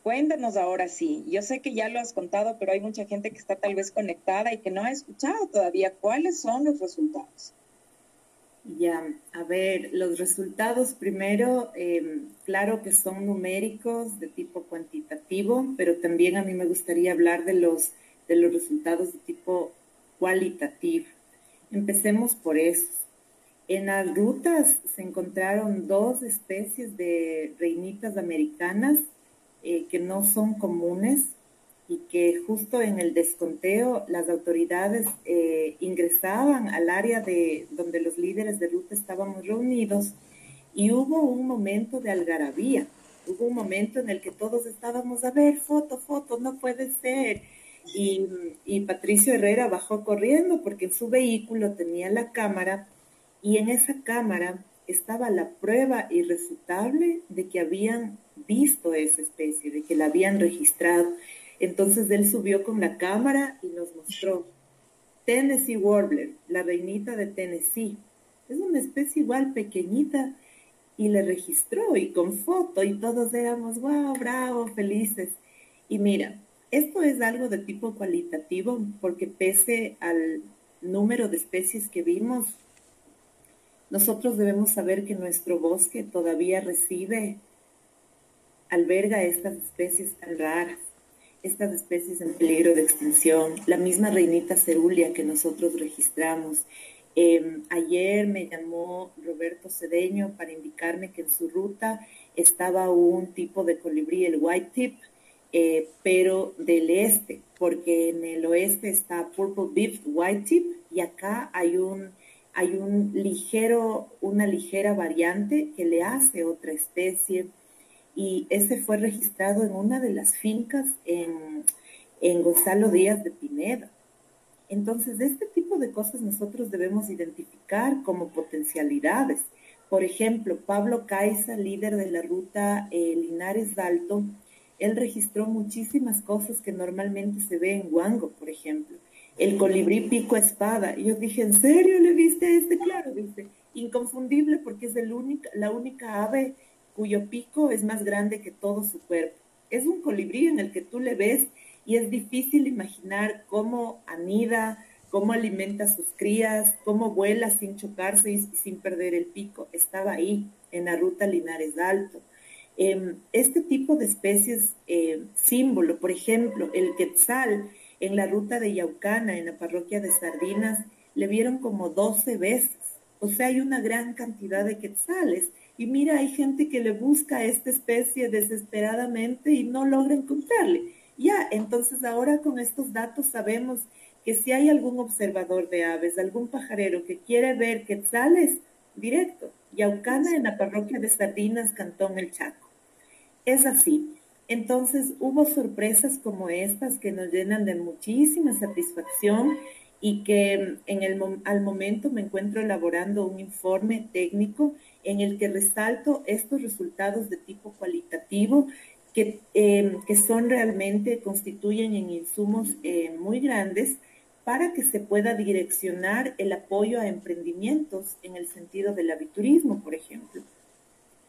Cuéntanos ahora sí. Yo sé que ya lo has contado, pero hay mucha gente que está tal vez conectada y que no ha escuchado todavía. ¿Cuáles son los resultados? Ya, a ver, los resultados primero, em, claro que son numéricos de tipo cuantitativo, pero también a mí me gustaría hablar de los, de los resultados de tipo cualitativo. Empecemos por eso. En las rutas se encontraron dos especies de reinitas americanas eh, que no son comunes y que justo en el desconteo las autoridades eh, ingresaban al área de donde los líderes de ruta estábamos reunidos y hubo un momento de algarabía, hubo un momento en el que todos estábamos a ver foto, foto, no puede ser. Y, y Patricio Herrera bajó corriendo porque en su vehículo tenía la cámara y en esa cámara estaba la prueba irrefutable de que habían visto esa especie, de que la habían registrado. Entonces él subió con la cámara y nos mostró Tennessee Warbler, la reinita de Tennessee. Es una especie igual pequeñita y le registró y con foto y todos éramos, wow, bravo, felices. Y mira, esto es algo de tipo cualitativo porque pese al número de especies que vimos, nosotros debemos saber que nuestro bosque todavía recibe alberga estas especies tan raras, estas especies en peligro de extinción, la misma reinita cerulia que nosotros registramos. Em, ayer me llamó Roberto Cedeño para indicarme que en su ruta estaba un tipo de colibrí, el white tip, eh, pero del este, porque en el oeste está purple beef white tip y acá hay un hay un ligero, una ligera variante que le hace otra especie y ese fue registrado en una de las fincas en, en Gonzalo Díaz de Pineda. Entonces, de este tipo de cosas nosotros debemos identificar como potencialidades. Por ejemplo, Pablo Caiza, líder de la ruta eh, Linares Alto, él registró muchísimas cosas que normalmente se ve en Huango, por ejemplo. El colibrí pico espada. Yo dije, ¿en serio le viste este? Claro, dice, inconfundible porque es el única, la única ave cuyo pico es más grande que todo su cuerpo. Es un colibrí en el que tú le ves y es difícil imaginar cómo anida, cómo alimenta a sus crías, cómo vuela sin chocarse y sin perder el pico. Estaba ahí, en la ruta Linares Alto. Em, este tipo de especies eh, símbolo, por ejemplo, el quetzal en la ruta de Yaucana, en la parroquia de Sardinas, le vieron como 12 veces. O sea, hay una gran cantidad de quetzales y mira, hay gente que le busca esta especie desesperadamente y no logra encontrarle. Ya, entonces ahora con estos datos sabemos que si hay algún observador de aves, algún pajarero que quiere ver quetzales, directo, Yaucana en la parroquia de Sardinas, Cantón El Chaco. Es así. Entonces hubo sorpresas como estas que nos llenan de muchísima satisfacción y que en el, al momento me encuentro elaborando un informe técnico en el que resalto estos resultados de tipo cualitativo que, em, que son realmente, constituyen en insumos eh, muy grandes para que se pueda direccionar el apoyo a emprendimientos en el sentido del aviturismo, por ejemplo,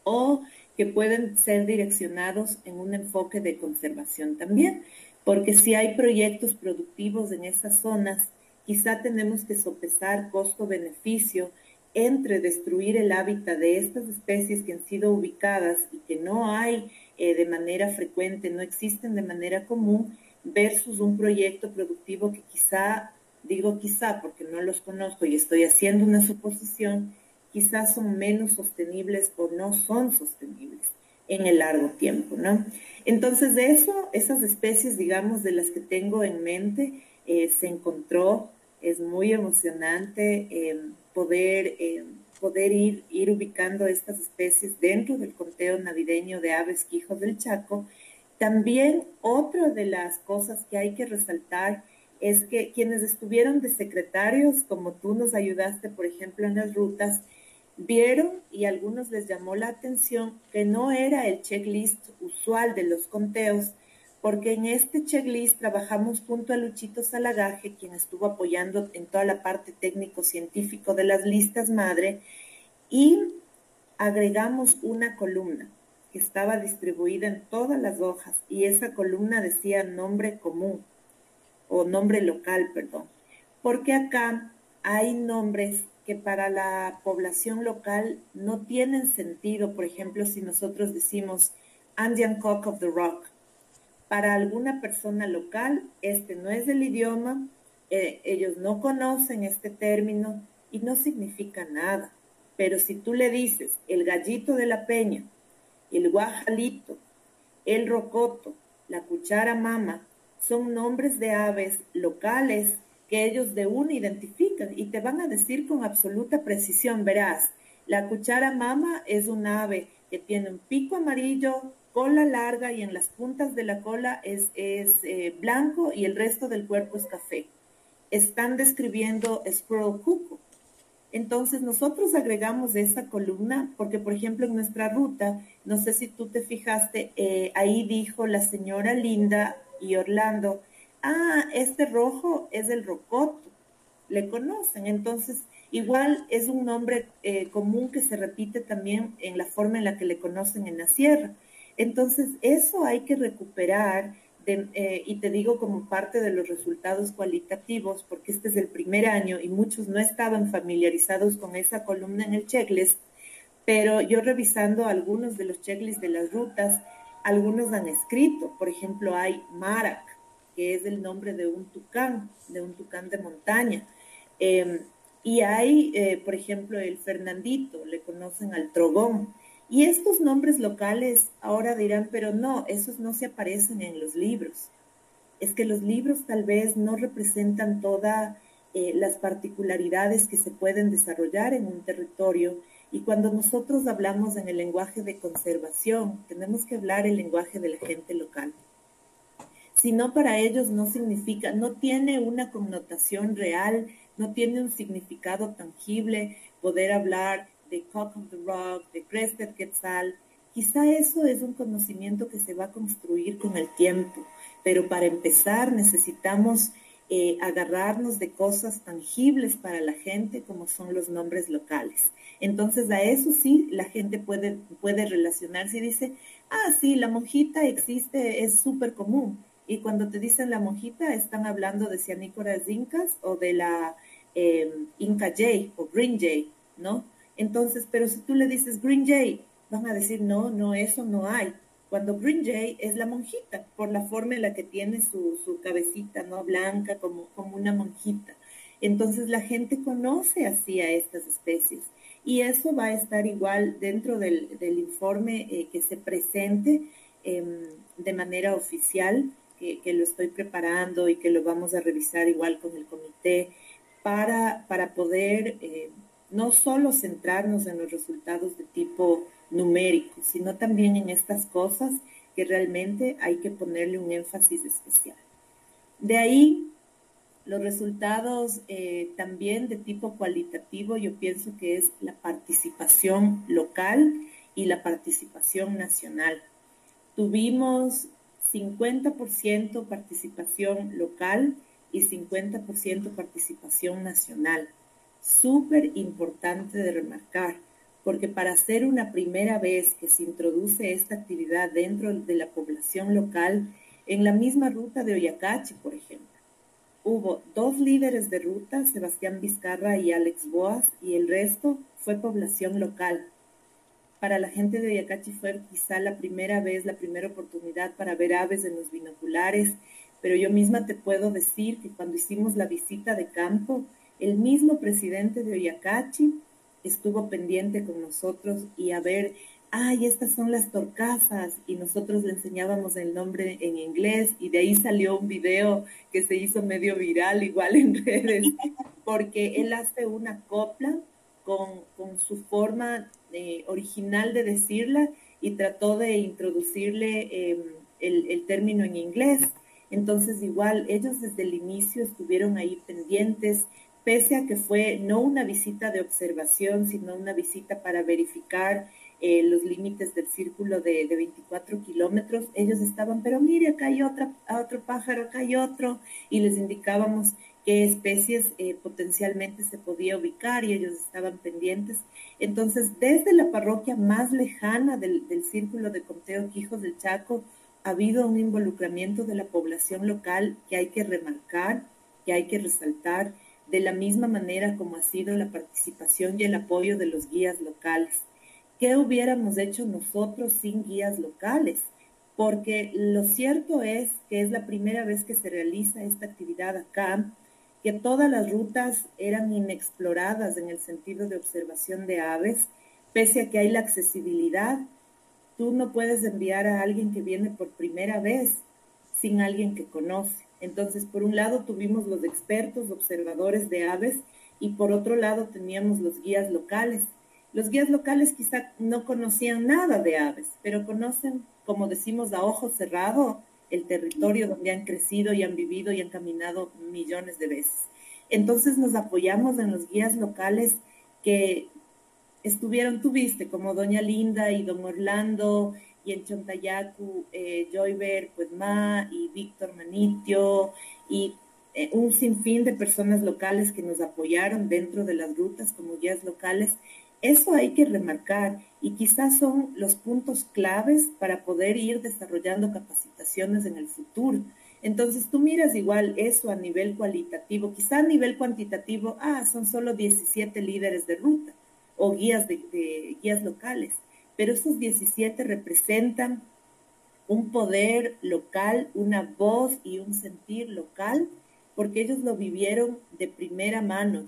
o que pueden ser direccionados en un enfoque de conservación también, porque si hay proyectos productivos en esas zonas, quizá tenemos que sopesar costo-beneficio entre destruir el hábitat de estas especies que han sido ubicadas y que no hay eh, de manera frecuente, no existen de manera común, versus un proyecto productivo que quizá, digo quizá porque no los conozco y estoy haciendo una suposición, quizás son menos sostenibles o no son sostenibles en el largo tiempo, ¿no? Entonces de eso, esas especies, digamos, de las que tengo en mente, eh, se encontró, es muy emocionante. Eh, poder, eh, poder ir, ir ubicando estas especies dentro del conteo navideño de aves quijos del Chaco. También otra de las cosas que hay que resaltar es que quienes estuvieron de secretarios, como tú nos ayudaste, por ejemplo, en las rutas, vieron y a algunos les llamó la atención que no era el checklist usual de los conteos, porque en este checklist trabajamos junto a Luchito Salagaje, quien estuvo apoyando en toda la parte técnico-científico de las listas madre, y agregamos una columna que estaba distribuida en todas las hojas, y esa columna decía nombre común, o nombre local, perdón, porque acá hay nombres que para la población local no tienen sentido, por ejemplo, si nosotros decimos Andean Cock of the Rock, para alguna persona local, este no es el idioma, Eh, ellos no conocen este término y no significa nada. Pero si tú le dices el gallito de la peña, el guajalito, el rocoto, la cuchara mama, son nombres de aves locales que ellos de uno identifican y te van a decir con absoluta precisión, verás, la cuchara mama es un ave que tiene un pico amarillo, cola larga y en las puntas de la cola es, eh, blanco y el resto del cuerpo es café. Están describiendo Squirrel Cuckoo. Entonces nosotros agregamos esa columna porque, por ejemplo, en nuestra ruta, no sé si tú te fijaste, eh, ahí dijo la señora Linda y Orlando, ah, este rojo es el rocoto, le conocen. Entonces, igual es un nombre eh, común que se repite también en la forma en la que le conocen en la sierra. Entonces, eso hay que recuperar eh, y te digo como parte de los resultados cualitativos, porque este es el primer año y muchos no estaban familiarizados con esa columna en el checklist, pero yo revisando algunos de los checklists de las rutas, algunos han escrito, por ejemplo, hay Marac, que es el nombre de un tucán, de un tucán de montaña. Em, y hay, eh, por ejemplo, el Fernandito, le conocen al Trogón. Y estos nombres locales ahora dirán, pero no, esos no se aparecen en los libros. Es que los libros tal vez no representan todas eh, las particularidades que se pueden desarrollar en un territorio. Y cuando nosotros hablamos en el lenguaje de conservación, tenemos que hablar el lenguaje de la gente local. Si no, para ellos no significa, no tiene una connotación real, no tiene un significado tangible poder hablar de Cock of the Rock, de Crested Quetzal. Quizá eso es un conocimiento que se va a construir con el tiempo, pero para empezar necesitamos eh, agarrarnos de cosas tangibles para la gente como son los nombres locales. Entonces a eso sí la gente puede, puede relacionarse y dice, ah, sí, la monjita existe, es súper común. Y cuando te dicen la monjita, están hablando de cianícoras incas o de la eh, Inca Jay o Green Jay, ¿no? Entonces, pero si tú le dices Green Jay, van a decir, no, no, eso no hay. Cuando Green Jay es la monjita, por la forma en la que tiene su, su cabecita, ¿no? Blanca, como, como una monjita. Entonces la gente conoce así a estas especies. Y eso va a estar igual dentro del, informe eh, que se presente em, de manera oficial, que, que, lo estoy preparando y que lo vamos a revisar igual con el comité para, para poder eh, no solo centrarnos en los resultados de tipo numérico, sino también en estas cosas que realmente hay que ponerle un énfasis especial. De ahí, los resultados eh, también de tipo cualitativo, yo pienso que es la participación local y la participación nacional. Tuvimos 50% participación local y 50% participación nacional súper importante de remarcar, porque para ser una primera vez que se introduce esta actividad dentro de la población local, en la misma ruta de Oyacachi, por ejemplo, hubo dos líderes de ruta, Sebastián Vizcarra y Alex Boas, y el resto fue población local. Para la gente de Oyacachi fue quizá la primera vez, la primera oportunidad para ver aves en los binoculares, pero yo misma te puedo decir que cuando hicimos la visita de campo, el mismo presidente de Oyacachi estuvo pendiente con nosotros y a ver, ay, estas son las torcasas y nosotros le enseñábamos el nombre en inglés y de ahí salió un video que se hizo medio viral igual en redes porque él hace una copla con, su forma eh, original de decirla y trató de introducirle em, el, el término en inglés. Entonces igual ellos desde el inicio estuvieron ahí pendientes, pese a que fue no una visita de observación, sino una visita para verificar eh, los límites del círculo de, 24 kilómetros, ellos estaban, pero mire, acá hay otra, otro pájaro, acá hay otro, y les indicábamos qué especies eh, potencialmente se podía ubicar y ellos estaban pendientes. Entonces, desde la parroquia más lejana del, del círculo de conteo Quijos del Chaco, ha habido un involucramiento de la población local que hay que remarcar, que hay que resaltar de la misma manera como ha sido la participación y el apoyo de los guías locales. ¿Qué hubiéramos hecho nosotros sin guías locales? Porque lo cierto es que es la primera vez que se realiza esta actividad acá que todas las rutas eran inexploradas en el sentido de observación de aves, pese a que hay la accesibilidad. Tú no puedes enviar a alguien que viene por primera vez sin alguien que conoce. Entonces, por un lado tuvimos los expertos observadores de aves y por otro lado teníamos los guías locales. Los guías locales quizá no conocían nada de aves, pero conocen, como decimos, a ojo cerrado, el territorio donde han crecido y han vivido y han caminado millones de veces. Entonces nos apoyamos en los guías locales que estuvieron, tuviste, como Doña Linda y Don Orlando, y en Chontayacu, eh, Joyver Puedma y Víctor Manitio, y eh, un sinfín de personas locales que nos apoyaron dentro de las rutas como guías locales. Eso hay que remarcar y quizás son los puntos claves para poder ir desarrollando capacitaciones en el futuro. Entonces tú miras igual eso a nivel cualitativo, quizá a nivel cuantitativo, ah, son solo 17 líderes de ruta o guías de, guías locales, pero esos 17 representan un poder local, una voz y un sentir local, porque ellos lo vivieron de primera mano,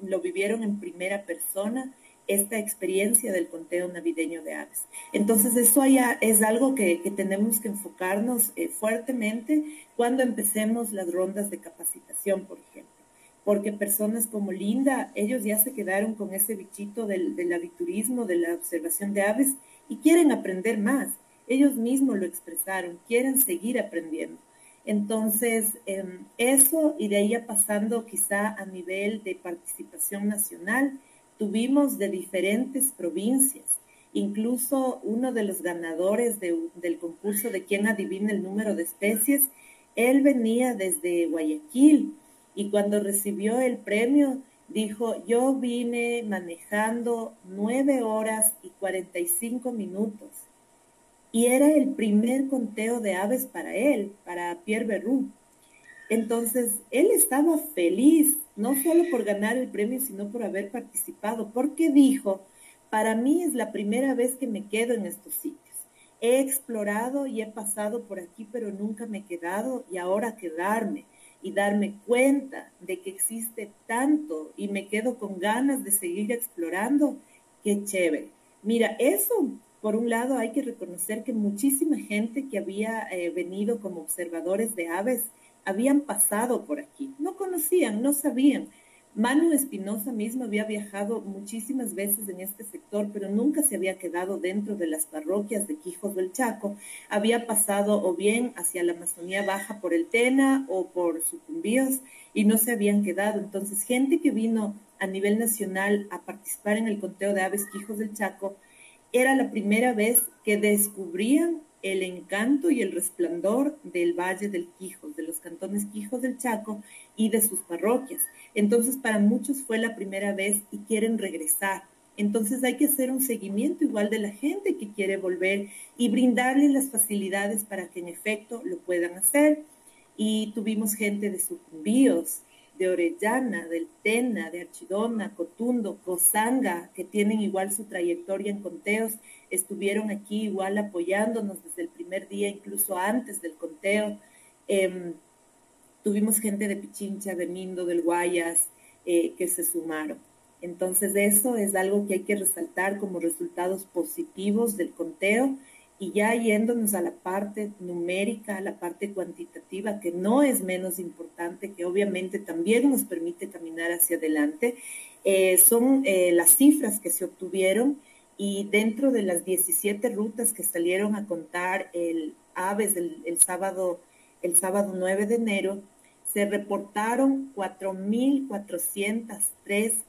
lo vivieron en primera persona esta experiencia del conteo navideño de aves. Entonces, eso ya es algo que, tenemos que enfocarnos eh, fuertemente cuando empecemos las rondas de capacitación, por ejemplo. Porque personas como Linda, ellos ya se quedaron con ese bichito del, del aviturismo, de la observación de aves, y quieren aprender más. Ellos mismos lo expresaron, quieren seguir aprendiendo. Entonces, em, eso y de ahí pasando quizá a nivel de participación nacional, tuvimos de diferentes provincias. Incluso uno de los ganadores del concurso de quien adivina el número de especies, él venía desde Guayaquil y cuando recibió el premio dijo, yo vine manejando nueve horas y 45 minutos. Y era el primer conteo de aves para él, para Pierre Berrou. Entonces, él estaba feliz, no solo por ganar el premio, sino por haber participado, porque dijo, para mí es la primera vez que me quedo en estos sitios. He explorado y he pasado por aquí, pero nunca me he quedado y ahora quedarme y darme cuenta de que existe tanto y me quedo con ganas de seguir explorando, qué chévere. Mira, eso, por un lado, hay que reconocer que muchísima gente que había eh, venido como observadores de aves, habían pasado por aquí, no conocían, no sabían. Manu Espinosa mismo había viajado muchísimas veces en este sector, pero nunca se había quedado dentro de las parroquias de Quijos del Chaco. Había pasado o bien hacia la Amazonía Baja por el Tena o por Sucumbíos y no se habían quedado. Entonces, gente que vino a nivel nacional a participar en el conteo de aves Quijos del Chaco, era la primera vez que descubrían el encanto y el resplandor del Valle del Quijos, de los cantones Quijos del Chaco y de sus parroquias. Entonces, para muchos fue la primera vez y quieren regresar. Entonces hay que hacer un seguimiento igual de la gente que quiere volver y brindarles las facilidades para que en efecto lo puedan hacer. Y tuvimos gente de Sucumbíos, de Orellana, del Tena, de Archidona, Cotundo, Cosanga, que tienen igual su trayectoria en conteos estuvieron aquí igual apoyándonos desde el primer día, incluso antes del conteo. Em, tuvimos gente de Pichincha, de Mindo, del Guayas, eh, que se sumaron. Entonces eso es algo que hay que resaltar como resultados positivos del conteo y ya yéndonos a la parte numérica, a la parte cuantitativa, que no es menos importante, que obviamente también nos permite caminar hacia adelante, eh, son eh, las cifras que se obtuvieron y dentro de las 17 rutas que salieron a contar el aves el, sábado, el sábado 9 de enero, se reportaron 4.403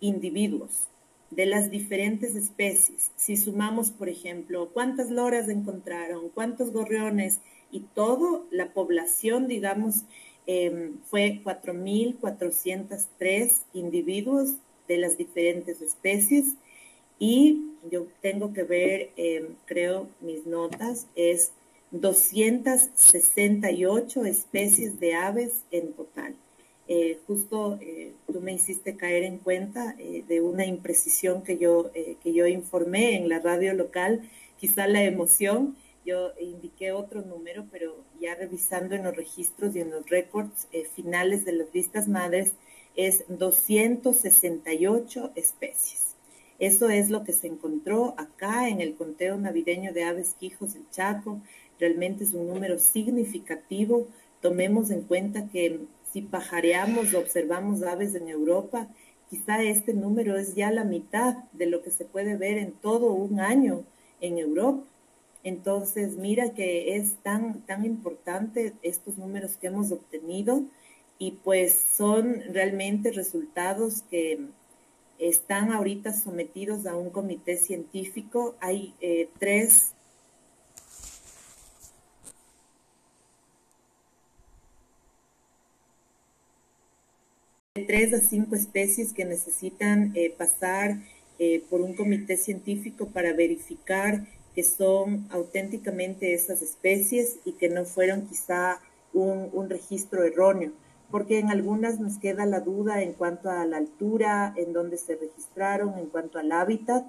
individuos de las diferentes especies. Si sumamos, por ejemplo, cuántas loras encontraron, cuántos gorriones y todo, la población, digamos, eh, fue 4.403 individuos de las diferentes especies y yo tengo que ver, em, creo, mis notas, es 268 especies de aves en total. Eh, justo eh, tú me hiciste caer en cuenta eh, de una imprecisión que yo, que yo informé en la radio local, quizá la emoción, yo indiqué otro número, pero ya revisando en los registros y en los récords finales de las listas madres, es 268 especies. Eso es lo que se encontró acá en el conteo navideño de aves quijos del Chaco. Realmente es un número significativo. Tomemos en cuenta que si pajareamos observamos aves en Europa, quizá este número es ya la mitad de lo que se puede ver en todo un año en Europa. Entonces, mira que es tan, tan importante estos números que hemos obtenido y pues son realmente resultados que están ahorita sometidos a un comité científico. Hay eh, tres tres a cinco especies que necesitan eh, pasar eh, por un comité científico para verificar que son auténticamente esas especies y que no fueron quizá un, registro erróneo, porque en algunas nos queda la duda en cuanto a la altura, en dónde se registraron, en cuanto al hábitat,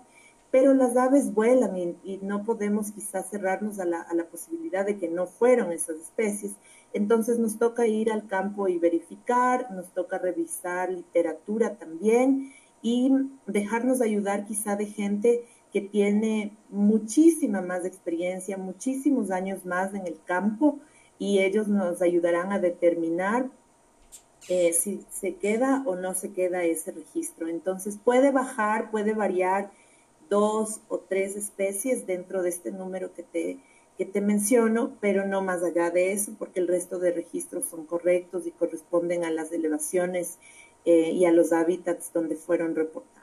pero las aves vuelan y, no podemos quizá cerrarnos a la, a la, posibilidad de que no fueron esas especies. Entonces nos toca ir al campo y verificar, nos toca revisar literatura también y dejarnos ayudar quizá de gente que tiene muchísima más experiencia, muchísimos años más en el campo y ellos nos ayudarán a determinar eh, si se queda o no se queda ese registro. Entonces puede bajar, puede variar dos o tres especies dentro de este número que te, que te menciono, pero no más allá de eso, porque el resto de registros son correctos y corresponden a las elevaciones eh, y a los hábitats donde fueron reportadas.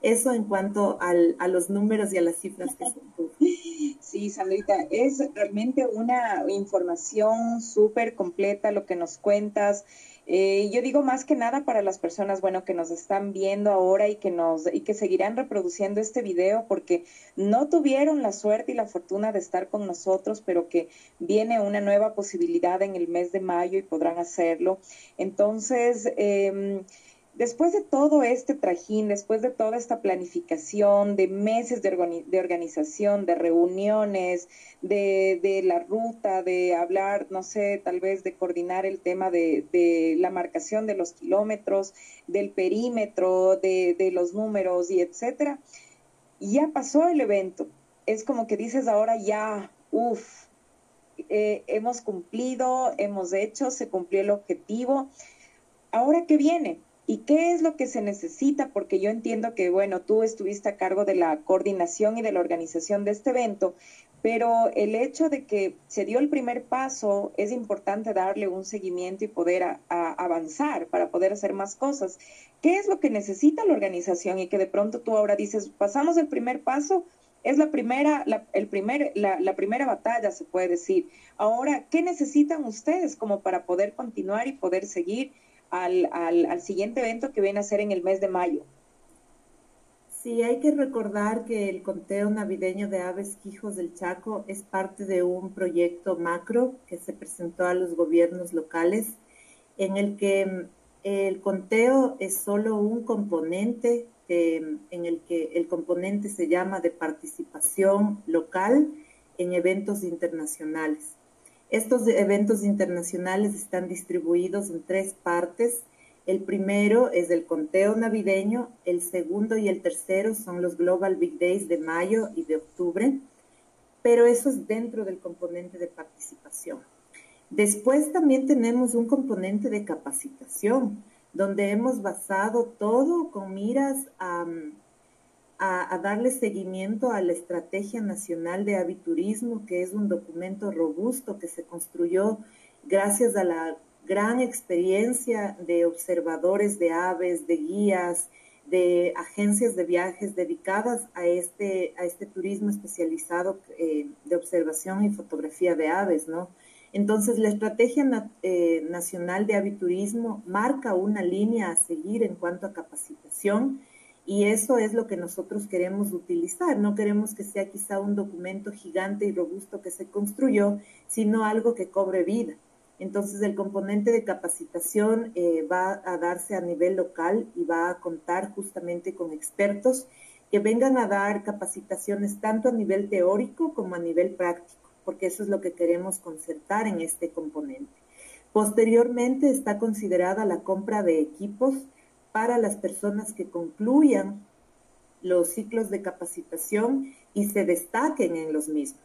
Eso en cuanto a los números y a las cifras que se Sí, Sandrita, es realmente una información súper completa lo que nos cuentas. Eh, yo digo más que nada para las personas, bueno, que nos están viendo ahora y que nos y que seguirán reproduciendo este video porque no tuvieron la suerte y la fortuna de estar con nosotros, pero que viene una nueva posibilidad en el mes de mayo y podrán hacerlo. Entonces, eh, Después de todo este trajín, después de toda esta planificación, de meses de, organización, de reuniones, de, la ruta, de hablar, no sé, tal vez de coordinar el tema de, la marcación de los kilómetros, del perímetro, de, los números y etcétera, ya pasó el evento. Es como que dices ahora ya, uff, eh, hemos cumplido, hemos hecho, se cumplió el objetivo. Ahora, ¿qué viene? ¿Y qué es lo que se necesita? Porque yo entiendo que, bueno, tú estuviste a cargo de la coordinación y de la organización de este evento, pero el hecho de que se dio el primer paso es importante darle un seguimiento y poder avanzar para poder hacer más cosas. ¿Qué es lo que necesita la organización y que de pronto tú ahora dices, pasamos el primer paso, es la primera, el primer, la primera batalla, se puede decir. Ahora, ¿qué necesitan ustedes como para poder continuar y poder seguir? Al, al, siguiente evento que viene a ser en el mes de mayo. Sí, hay que recordar que el conteo navideño de aves quijos del Chaco es parte de un proyecto macro que se presentó a los gobiernos locales, en el que mm, el conteo es solo un componente en el que el componente se llama de participación local en eventos internacionales. Estos eventos internacionales están distribuidos en tres partes. El primero es el conteo navideño, el segundo y el tercero son los Global Big Days de mayo y de octubre, pero eso es dentro del componente de participación. Después también tenemos un componente de capacitación, donde hemos basado todo con miras a, a, darle seguimiento a la Estrategia Nacional de Aviturismo, que es un documento robusto que se construyó gracias a la gran experiencia de observadores de aves, de guías, de agencias de viajes dedicadas a este, a este turismo especializado eh, de observación y fotografía de aves, ¿no? Entonces, la Estrategia eh, Nacional de Aviturismo marca una línea a seguir en cuanto a capacitación y eso es lo que nosotros queremos utilizar. No queremos que sea quizá un documento gigante y robusto que se construyó, sino algo que cobre vida. Entonces el componente de capacitación eh, va a darse a nivel local y va a contar justamente con expertos que vengan a dar capacitaciones tanto a nivel teórico como a nivel práctico. porque eso es lo que queremos concertar en este componente. Posteriormente está considerada la compra de equipos para las personas que concluyan los ciclos de capacitación y se destaquen en los mismos,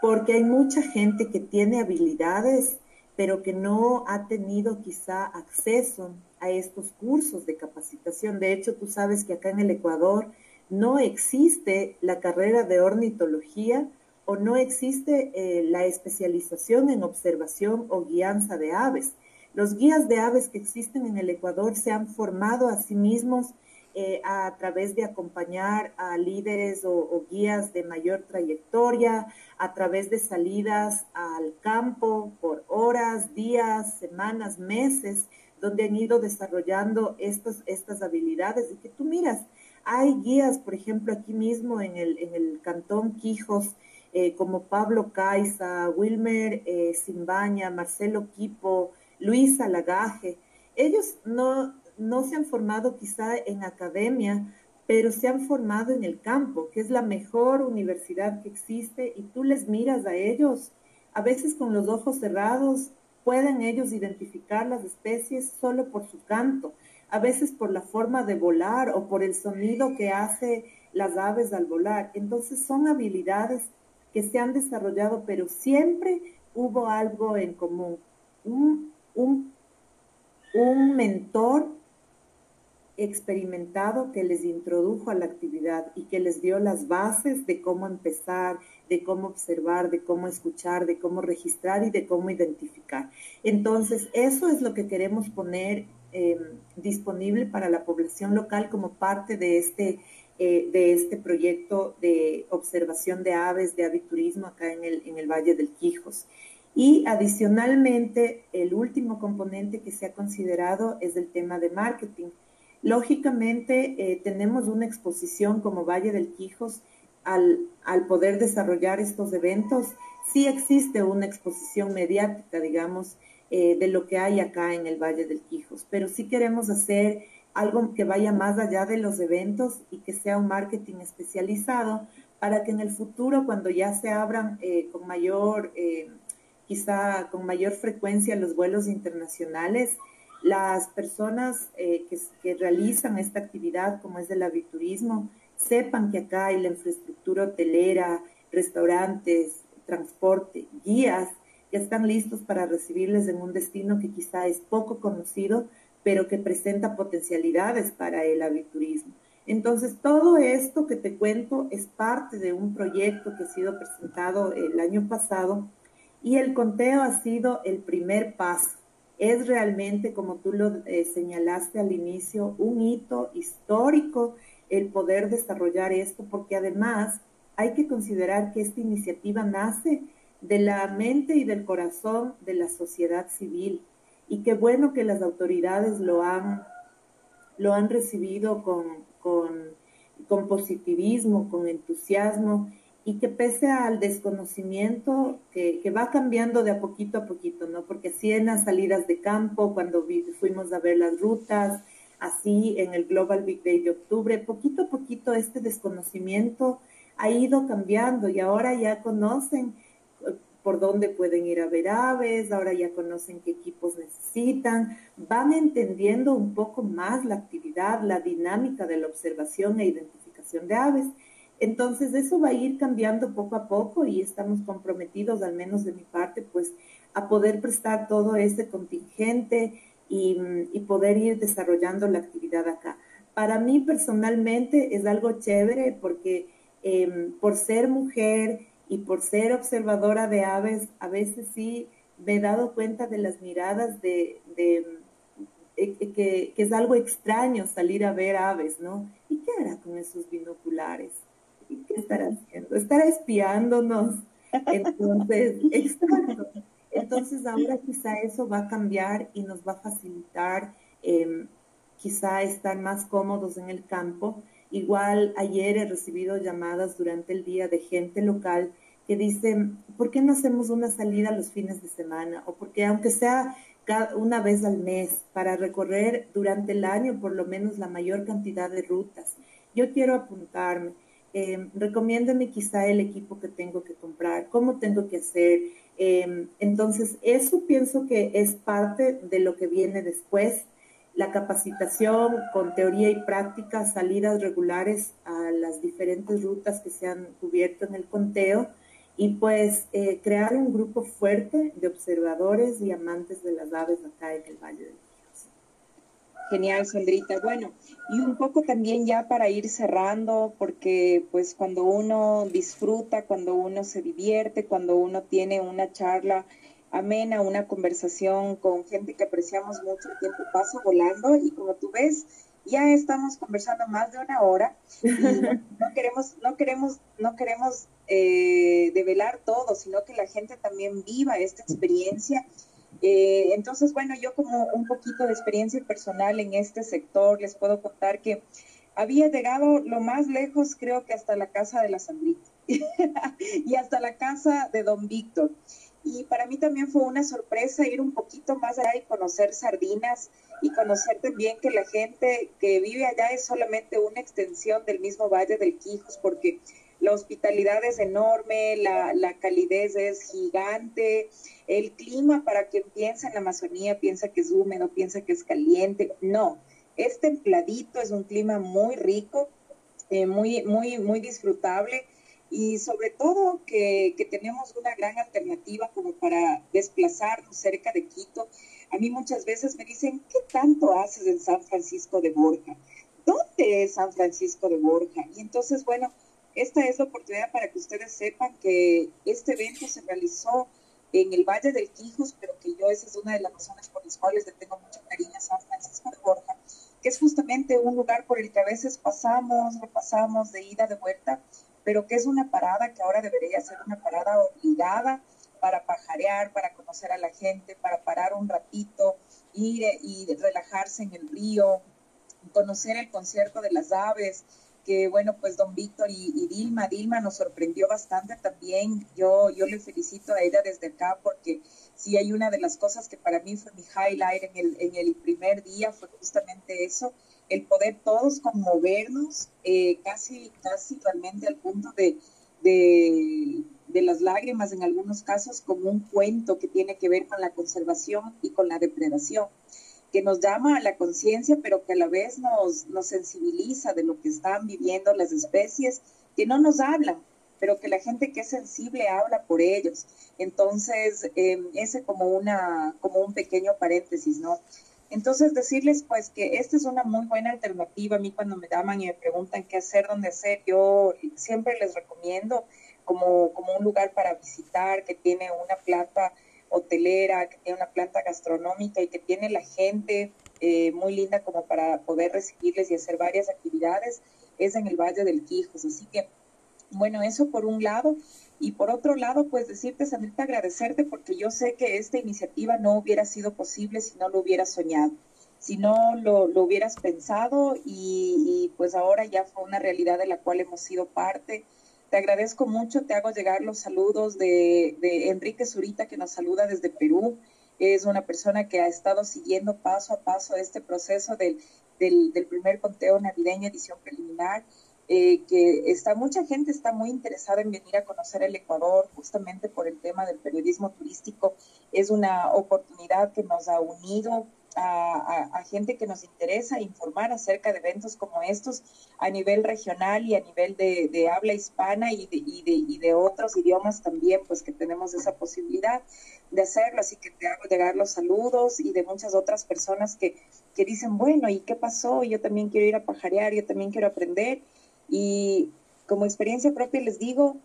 porque hay mucha gente que tiene habilidades, pero que no ha tenido quizá acceso a estos cursos de capacitación. De hecho, tú sabes que acá en el Ecuador no existe la carrera de ornitología o no existe eh, la especialización en observación o guianza de aves. Los guías de aves que existen en el Ecuador se han formado a sí mismos eh, a través de acompañar a líderes o, guías de mayor trayectoria, a través de salidas al campo por horas, días, semanas, meses, donde han ido desarrollando estas, estas habilidades. Y que tú miras, hay guías, por ejemplo, aquí mismo en el, en el cantón Quijos, eh, como Pablo Caiza, Wilmer eh, Simbaña, Marcelo Quipo, Luisa Lagaje. Ellos no, no se han formado quizá en academia, pero se han formado en el campo, que es la mejor universidad que existe, y tú les miras a ellos, a veces con los ojos cerrados, pueden ellos identificar las especies solo por su canto, a veces por la forma de volar o por el sonido que hace las aves al volar. Entonces son habilidades que se han desarrollado, pero siempre hubo algo en común. Un, mentor experimentado que les introdujo a la actividad y que les dio las bases de cómo empezar, de cómo observar, de cómo escuchar, de cómo registrar y de cómo identificar. Entonces, eso es lo que queremos poner eh, disponible para la población local como parte de este eh, de este proyecto de observación de aves, de aviturismo acá en el, en el Valle del Quijos. Y adicionalmente, el último componente que se ha considerado es el tema de marketing. Lógicamente, eh, tenemos una exposición como Valle del Quijos al, al, poder desarrollar estos eventos. Sí existe una exposición mediática, digamos, eh, de lo que hay acá en el Valle del Quijos, pero sí queremos hacer algo que vaya más allá de los eventos y que sea un marketing especializado para que en el futuro, cuando ya se abran eh, con mayor, quizá con mayor frecuencia los vuelos internacionales, las personas eh, que, realizan esta actividad, como es del aviturismo, sepan que acá hay la infraestructura hotelera, restaurantes, transporte, guías, que están listos para recibirles en un destino que quizá es poco conocido, pero que presenta potencialidades para el aviturismo. Entonces, todo esto que te cuento es parte de un proyecto que ha sido presentado el año pasado y el conteo ha sido el primer paso. Es realmente, como tú lo eh, señalaste al inicio, un hito histórico el poder desarrollar esto, porque además hay que considerar que esta iniciativa nace de la mente y del corazón de la sociedad civil y qué bueno que las autoridades lo han, lo han recibido con, con, positivismo, con entusiasmo y que pese al desconocimiento que, que, va cambiando de a poquito a poquito, ¿no? Porque así en las salidas de campo, cuando fuimos a ver las rutas, así en el Global Big Day de octubre, poquito a poquito este desconocimiento ha ido cambiando y ahora ya conocen por dónde pueden ir a ver aves, ahora ya conocen qué equipos necesitan, van entendiendo un poco más la actividad, la dinámica de la observación e identificación de aves. Entonces eso va a ir cambiando poco a poco y estamos comprometidos, al menos de mi parte, pues a poder prestar todo ese contingente y, poder ir desarrollando la actividad acá. Para mí personalmente es algo chévere porque em, por ser mujer, y por ser observadora de aves, a veces sí me he dado cuenta de las miradas de, de, eh, que, es algo extraño salir a ver aves, ¿no? ¿Y qué hará con esos binoculares? ¿Y qué estará haciendo? ¿Estará espiándonos? Entonces. Entonces ahora quizá eso va a cambiar y nos va a facilitar em, quizá estar más cómodos en el campo Igual ayer he recibido llamadas durante el día de gente local que dicen, ¿por qué no hacemos una salida los fines de semana? O porque aunque sea una vez al mes, para recorrer durante el año por lo menos la mayor cantidad de rutas. Yo quiero apuntarme. Eh, quizá el equipo que tengo que comprar, cómo tengo que hacer. Em, entonces, eso pienso que es parte de lo que viene después, la capacitación con teoría y práctica, salidas regulares a las diferentes rutas que se han cubierto en el conteo y pues eh, crear un grupo fuerte de observadores y amantes de las aves acá en el Valle del Genial, Sandrita. Bueno, y un poco también ya para ir cerrando, porque pues cuando uno disfruta, cuando uno se divierte, cuando uno tiene una charla amena, una conversación con gente que apreciamos mucho, el tiempo pasa volando y como tú ves, ya estamos conversando más de una hora y no, queremos, no queremos, no queremos eh, develar todo, sino que la gente también viva esta experiencia eh, entonces, bueno, yo como un poquito de experiencia personal en este sector, les puedo contar que había llegado lo más lejos, creo que hasta la casa de la Sandrita y hasta la casa de don Víctor. Y para mí también fue una sorpresa ir un poquito más allá y conocer sardinas y conocer también que la gente que vive allá es solamente una extensión del mismo Valle del Quijos, porque la hospitalidad es enorme, la, la calidez es gigante, el clima para quien piensa en la Amazonía, piensa que es húmedo, piensa que es caliente, no, es templadito, es un clima muy rico, eh, muy, muy, muy disfrutable y sobre todo que, que, tenemos una gran alternativa como para desplazarnos cerca de Quito. A mí muchas veces me dicen, ¿qué tanto haces en San Francisco de Borja? ¿Dónde es San Francisco de Borja? Y entonces, bueno, esta es la oportunidad para que ustedes sepan que este evento se realizó en el Valle del Quijos, pero que yo esa es una de las razones por las cuales le tengo mucho cariño a San Francisco de Borja, que es justamente un lugar por el que a veces pasamos, repasamos de ida, de vuelta, pero que es una parada que ahora debería ser una parada obligada para pajarear, para conocer a la gente, para parar un ratito, ir y relajarse en el río, conocer el concierto de las aves, que bueno, pues don Víctor y, Dilma, Dilma nos sorprendió bastante también. Yo, yo le felicito a ella desde acá porque sí hay una de las cosas que para mí fue mi highlight en el, en el primer día, fue justamente eso, el poder todos conmovernos, eh, casi, casi realmente al punto de, de, de las lágrimas en algunos casos, como un cuento que tiene que ver con la conservación y con la depredación que nos llama a la conciencia, pero que a la vez nos, nos sensibiliza de lo que están viviendo las especies, que no nos hablan, pero que la gente que es sensible habla por ellos. Entonces, em, ese como, una, como un pequeño paréntesis, ¿no? Entonces, decirles pues que esta es una muy buena alternativa. A mí cuando me llaman y me preguntan qué hacer, dónde hacer, yo siempre les recomiendo como, como un lugar para visitar, que tiene una plata hotelera, que tiene una planta gastronómica y que tiene la gente eh, muy linda como para poder recibirles y hacer varias actividades, es en el Valle del Quijos. Así que, bueno, eso por un lado. Y por otro lado, pues decirte, Sandrita, agradecerte porque yo sé que esta iniciativa no hubiera sido posible si no lo hubieras soñado, si no lo, hubieras pensado y, pues ahora ya fue una realidad de la cual hemos sido parte te agradezco mucho, te hago llegar los saludos de, Enrique Zurita, que nos saluda desde Perú. Es una persona que ha estado siguiendo paso a paso este proceso del, del, primer conteo navideño, edición preliminar. Eh, que está mucha gente está muy interesada en venir a conocer el Ecuador justamente por el tema del periodismo turístico. Es una oportunidad que nos ha unido a, gente que nos interesa informar acerca de eventos como estos a nivel regional y a nivel de, habla hispana y de, y, de, y de otros idiomas también, pues que tenemos esa posibilidad de hacerlo. Así que te hago llegar los saludos y de muchas otras personas que, que dicen, bueno, ¿y qué pasó? Yo también quiero ir a pajarear, yo también quiero aprender. Y como experiencia propia les digo,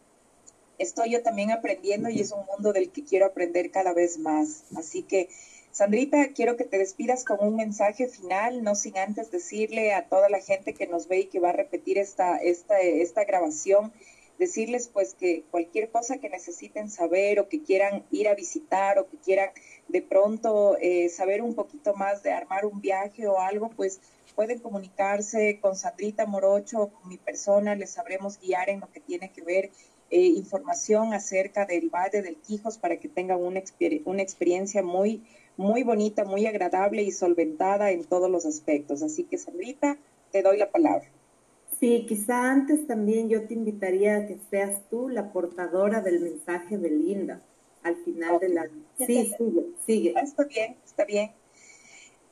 estoy yo también aprendiendo y es un mundo del que quiero aprender cada vez más. Así que Sandrita, quiero que te despidas con un mensaje final, no sin antes decirle a toda la gente que nos ve y que va a repetir esta, esta, esta grabación, decirles pues que cualquier cosa que necesiten saber o que quieran ir a visitar o que quieran de pronto eh, saber un poquito más de armar un viaje o algo, pues pueden comunicarse con Sandrita Morocho con mi persona, les sabremos guiar en lo que tiene que ver eh, información acerca del Valle del Quijos para que tengan una, una experiencia muy muy bonita, muy agradable y solventada en todos los aspectos. Así que, Sandrita, te doy la palabra. Sí, quizá antes también yo te invitaría a que seas tú la portadora del mensaje de Linda al final de la... Sí, sigue, sigue. Está bien, está bien.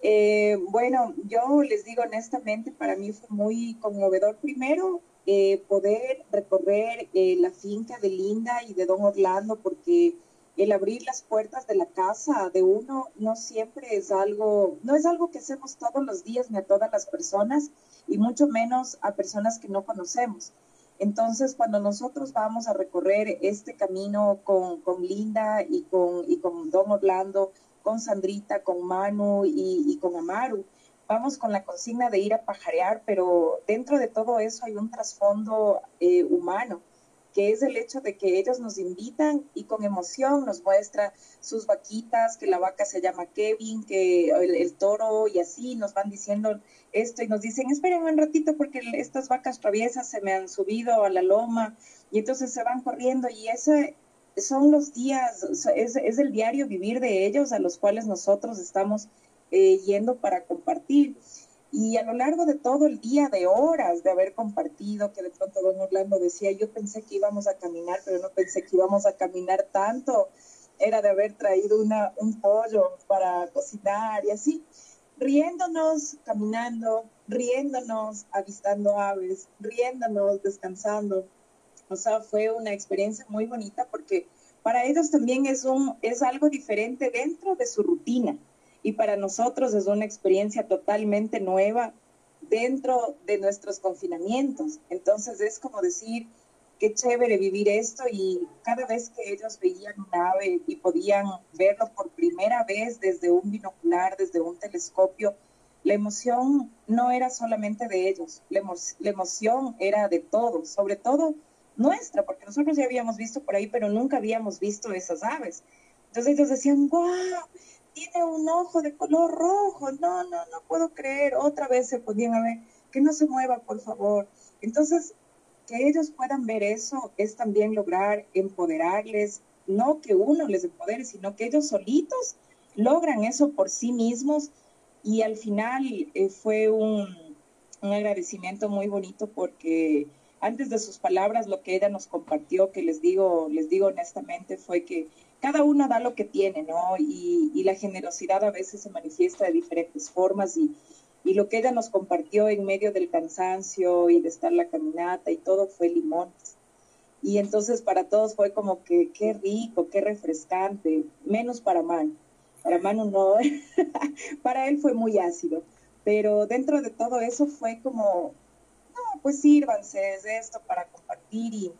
Eh, bueno, yo les digo honestamente, para mí fue muy conmovedor primero eh, poder recorrer eh, la finca de Linda y de Don Orlando, porque el abrir las puertas de la casa de uno no siempre es algo, no es algo que hacemos todos los días ni a todas las personas y mucho menos a personas que no conocemos. Entonces, cuando nosotros vamos a recorrer este camino con, con Linda y con, y con Don Orlando, con Sandrita, con Manu y, con Amaru, vamos con la consigna de ir a pajarear, pero dentro de todo eso hay un trasfondo eh, humano que es el hecho de que ellos nos invitan y con emoción nos muestra sus vaquitas, que la vaca se llama Kevin, que el, toro y así nos van diciendo esto y nos dicen, esperen un ratito porque estas vacas traviesas se me han subido a la loma y entonces se van corriendo y ese son los días, es, es el diario vivir de ellos a los cuales nosotros estamos eh, yendo para compartir. Y a lo largo de todo el día, de horas de haber compartido, que de pronto don Orlando decía, yo pensé que íbamos a caminar, pero no pensé que íbamos a caminar tanto, era de haber traído una, un pollo para cocinar y así, riéndonos, caminando, riéndonos, avistando aves, riéndonos, descansando. O sea, fue una experiencia muy bonita porque para ellos también es, un, es algo diferente dentro de su rutina y para nosotros es una experiencia totalmente nueva dentro de nuestros confinamientos. Entonces es como decir, qué chévere vivir esto y cada vez que ellos veían un ave y podían verlo por primera vez desde un binocular, desde un telescopio, la emoción no era solamente de ellos, la, emoción era de todos, sobre todo nuestra, porque nosotros ya habíamos visto por ahí, pero nunca habíamos visto esas aves. Entonces ellos decían, wow, tiene un ojo de color rojo, no, no, no puedo creer, otra vez se podían ver, que no se mueva, por favor. Entonces, que ellos puedan ver eso es también lograr empoderarles, no que uno les empodere, sino que ellos solitos logran eso por sí mismos. Y al final eh, fue un, un agradecimiento muy bonito porque antes de sus palabras lo que ella nos compartió, que les digo, les digo honestamente, fue que cada uno da lo que tiene, ¿no? Y, la generosidad a veces se manifiesta de diferentes formas y, lo que ella nos compartió en medio del cansancio y de estar la caminata y todo fue limones. Y entonces para todos fue como que qué rico, qué refrescante, menos para Manu. Para Manu no, para él fue muy ácido, pero dentro de todo eso fue como, no, pues sírvanse es esto para compartir y,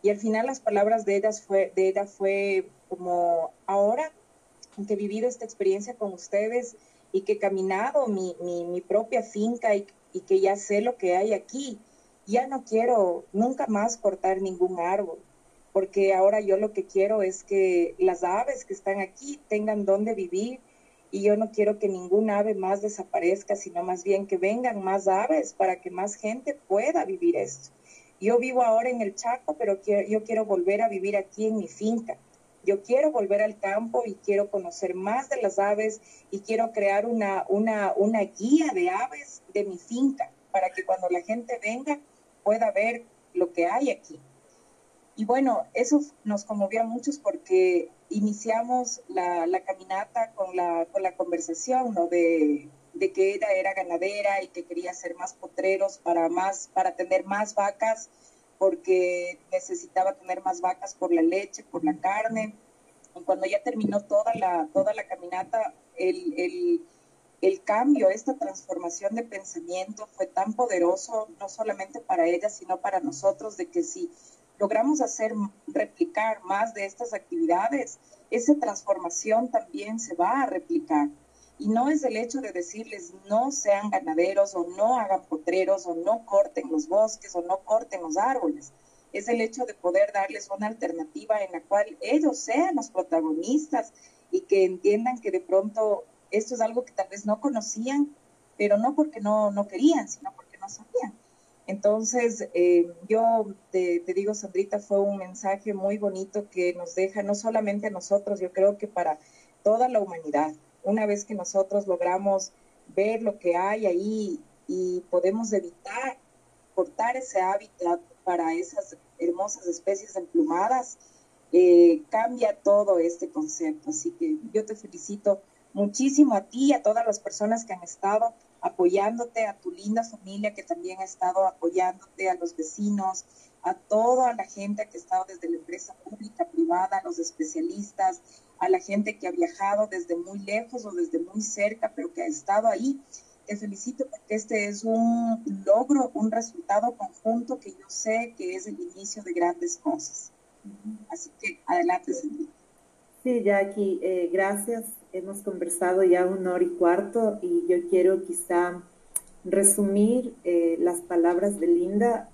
y al final las palabras de, ellas fue, de ella fue como ahora que he vivido esta experiencia con ustedes y que he caminado mi, mi, propia finca y, que ya sé lo que hay aquí, ya no quiero nunca más cortar ningún árbol, porque ahora yo lo que quiero es que las aves que están aquí tengan donde vivir y yo no quiero que ningún ave más desaparezca, sino más bien que vengan más aves para que más gente pueda vivir esto. Yo vivo ahora en el Chaco, pero quiero, yo quiero volver a vivir aquí en mi finca yo quiero volver al campo y quiero conocer más de las aves y quiero crear una, una, una guía de aves de mi finca para que cuando la gente venga pueda ver lo que hay aquí. Y bueno, eso nos conmovió a muchos porque iniciamos la, la caminata con la, con la conversación, ¿no? De, de que ella era ganadera y que quería hacer más potreros para, más, para tener más vacas porque necesitaba tener más vacas por la leche, por la carne. Y cuando ya terminó toda la, toda la caminata, el, el, el cambio, esta transformación de pensamiento fue tan poderoso, no solamente para ella, sino para nosotros, de que si logramos hacer, replicar más de estas actividades, esa transformación también se va a replicar. Y no es el hecho de decirles no sean ganaderos o no hagan potreros o no corten los bosques o no corten los árboles. Es el hecho de poder darles una alternativa en la cual ellos sean los protagonistas y que entiendan que de pronto esto es algo que tal vez no conocían, pero no porque no, no querían, sino porque no sabían. Entonces, eh, yo te, te, digo, Sandrita, fue un mensaje muy bonito que nos deja no solamente a nosotros, yo creo que para toda la humanidad una vez que nosotros logramos ver lo que hay ahí y podemos evitar aportar ese hábitat para esas hermosas especies emplumadas, eh, cambia todo este concepto. Así que yo te felicito muchísimo a ti y a todas las personas que han estado apoyándote, a tu linda familia que también ha estado apoyándote, a los vecinos, a toda la gente que ha estado desde la empresa pública, privada, a los especialistas, a la gente que ha viajado desde muy lejos o desde muy cerca, pero que ha estado ahí. Te felicito porque este es un logro, un resultado conjunto que yo sé que es el inicio de grandes cosas. Así que adelante, Cindy. Sí, Jackie, eh, gracias. Hemos conversado ya una hora y cuarto y yo quiero quizá resumir eh, las palabras de Linda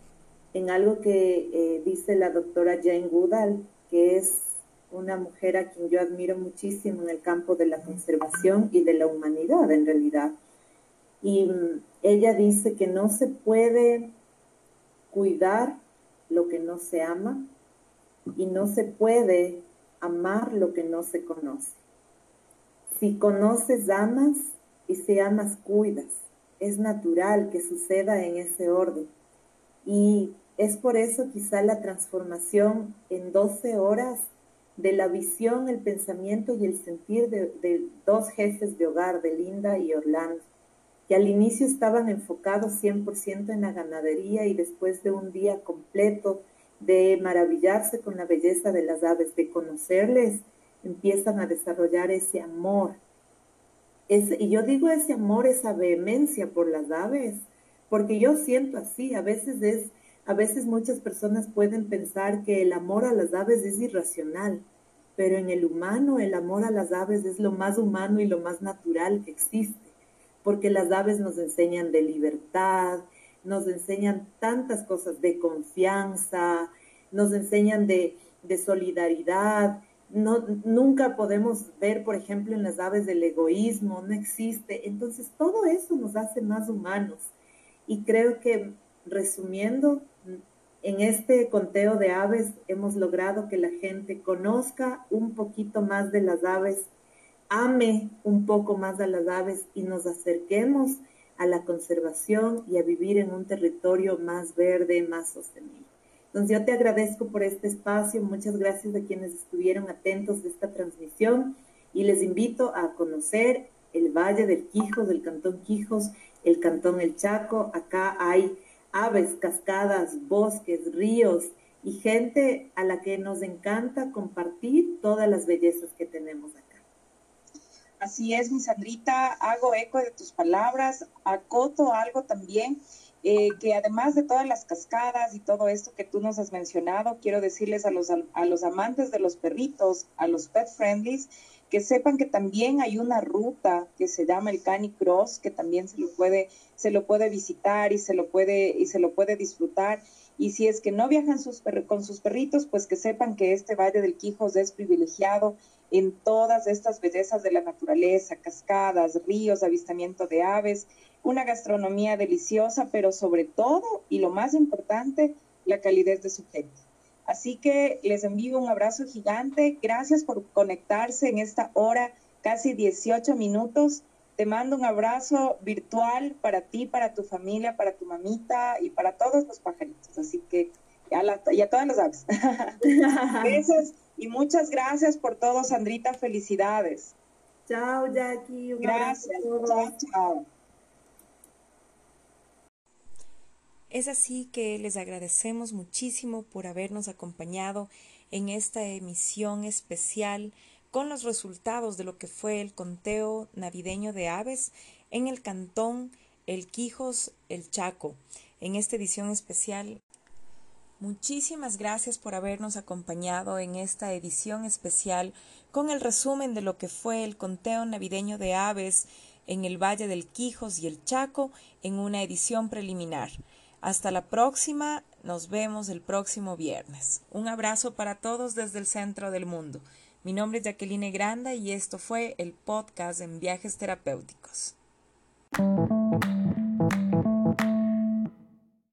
en algo que eh, dice la doctora Jane Goodall, que es una mujer a quien yo admiro muchísimo en el campo de la conservación y de la humanidad en realidad. Y mm, ella dice que no se puede cuidar lo que no se ama y no se puede amar lo que no se conoce. Si conoces, amas y si amas, cuidas. Es natural que suceda en ese orden. Y es por eso quizá la transformación en 12 horas de la visión, el pensamiento y el sentir de, dos jefes de hogar, de Linda y Orlando, que al inicio estaban enfocados 100% en la ganadería y después de un día completo de maravillarse con la belleza de las aves, de conocerles, empiezan a desarrollar ese amor. y yo digo ese amor, esa vehemencia por las aves, porque yo siento así, a veces es a veces muchas personas pueden pensar que el amor a las aves es irracional, pero en el humano el amor a las aves es lo más humano y lo más natural que existe, porque las aves nos enseñan de libertad, nos enseñan tantas cosas de confianza, nos enseñan de, solidaridad. No, nunca podemos ver, por ejemplo, en las aves del egoísmo, no existe. Entonces, todo eso nos hace más humanos. Y creo que, resumiendo, en este conteo de aves hemos logrado que la gente conozca un poquito más de las aves, ame un poco más a las aves y nos acerquemos a la conservación y a vivir en un territorio más verde, más sostenible. Entonces yo te agradezco por este espacio, muchas gracias a quienes estuvieron atentos de esta transmisión y les invito a conocer el Valle del Quijos, del Cantón Quijos, el Cantón El Chaco. Acá hay aves, cascadas, bosques, ríos y gente a la que nos encanta compartir todas las bellezas que tenemos acá. Así es, mi Sandrita, hago eco de tus palabras, acoto algo también, eh, que además de todas las cascadas y todo esto que tú nos has mencionado, quiero decirles a los, a los amantes de los perritos, a los pet friendlies, que sepan que también hay una ruta que se llama el Canicross, que también se lo puede, se lo puede visitar y se lo puede, y se lo puede disfrutar. Y si es que no viajan sus con sus perritos, pues que sepan que este Valle del Quijos es privilegiado en todas estas bellezas de la naturaleza, cascadas, ríos, avistamiento de aves, una gastronomía deliciosa, pero sobre todo, y lo más importante, la calidez de su gente. Así que les envío un abrazo gigante. Gracias por conectarse en esta hora, casi 18 minutos. Te mando un abrazo virtual para ti, para tu familia, para tu mamita y para todos los pajaritos. Así que ya y a todas las aves. Besos y muchas gracias por todo, Sandrita. Felicidades. Chao, Jackie. gracias. Chao, chao. Es así que les agradecemos muchísimo por habernos acompañado en esta emisión especial con los resultados de lo que fue el conteo navideño de aves en el cantón El Quijos, El Chaco. En esta edición especial Muchísimas gracias por habernos acompañado en esta edición especial con el resumen de lo que fue el conteo navideño de aves en el Valle del Quijos y el Chaco en una edición preliminar. Hasta la próxima, nos vemos el próximo viernes. Un abrazo para todos desde el centro del mundo. Mi nombre es Jacqueline Granda y esto fue el podcast en viajes terapéuticos.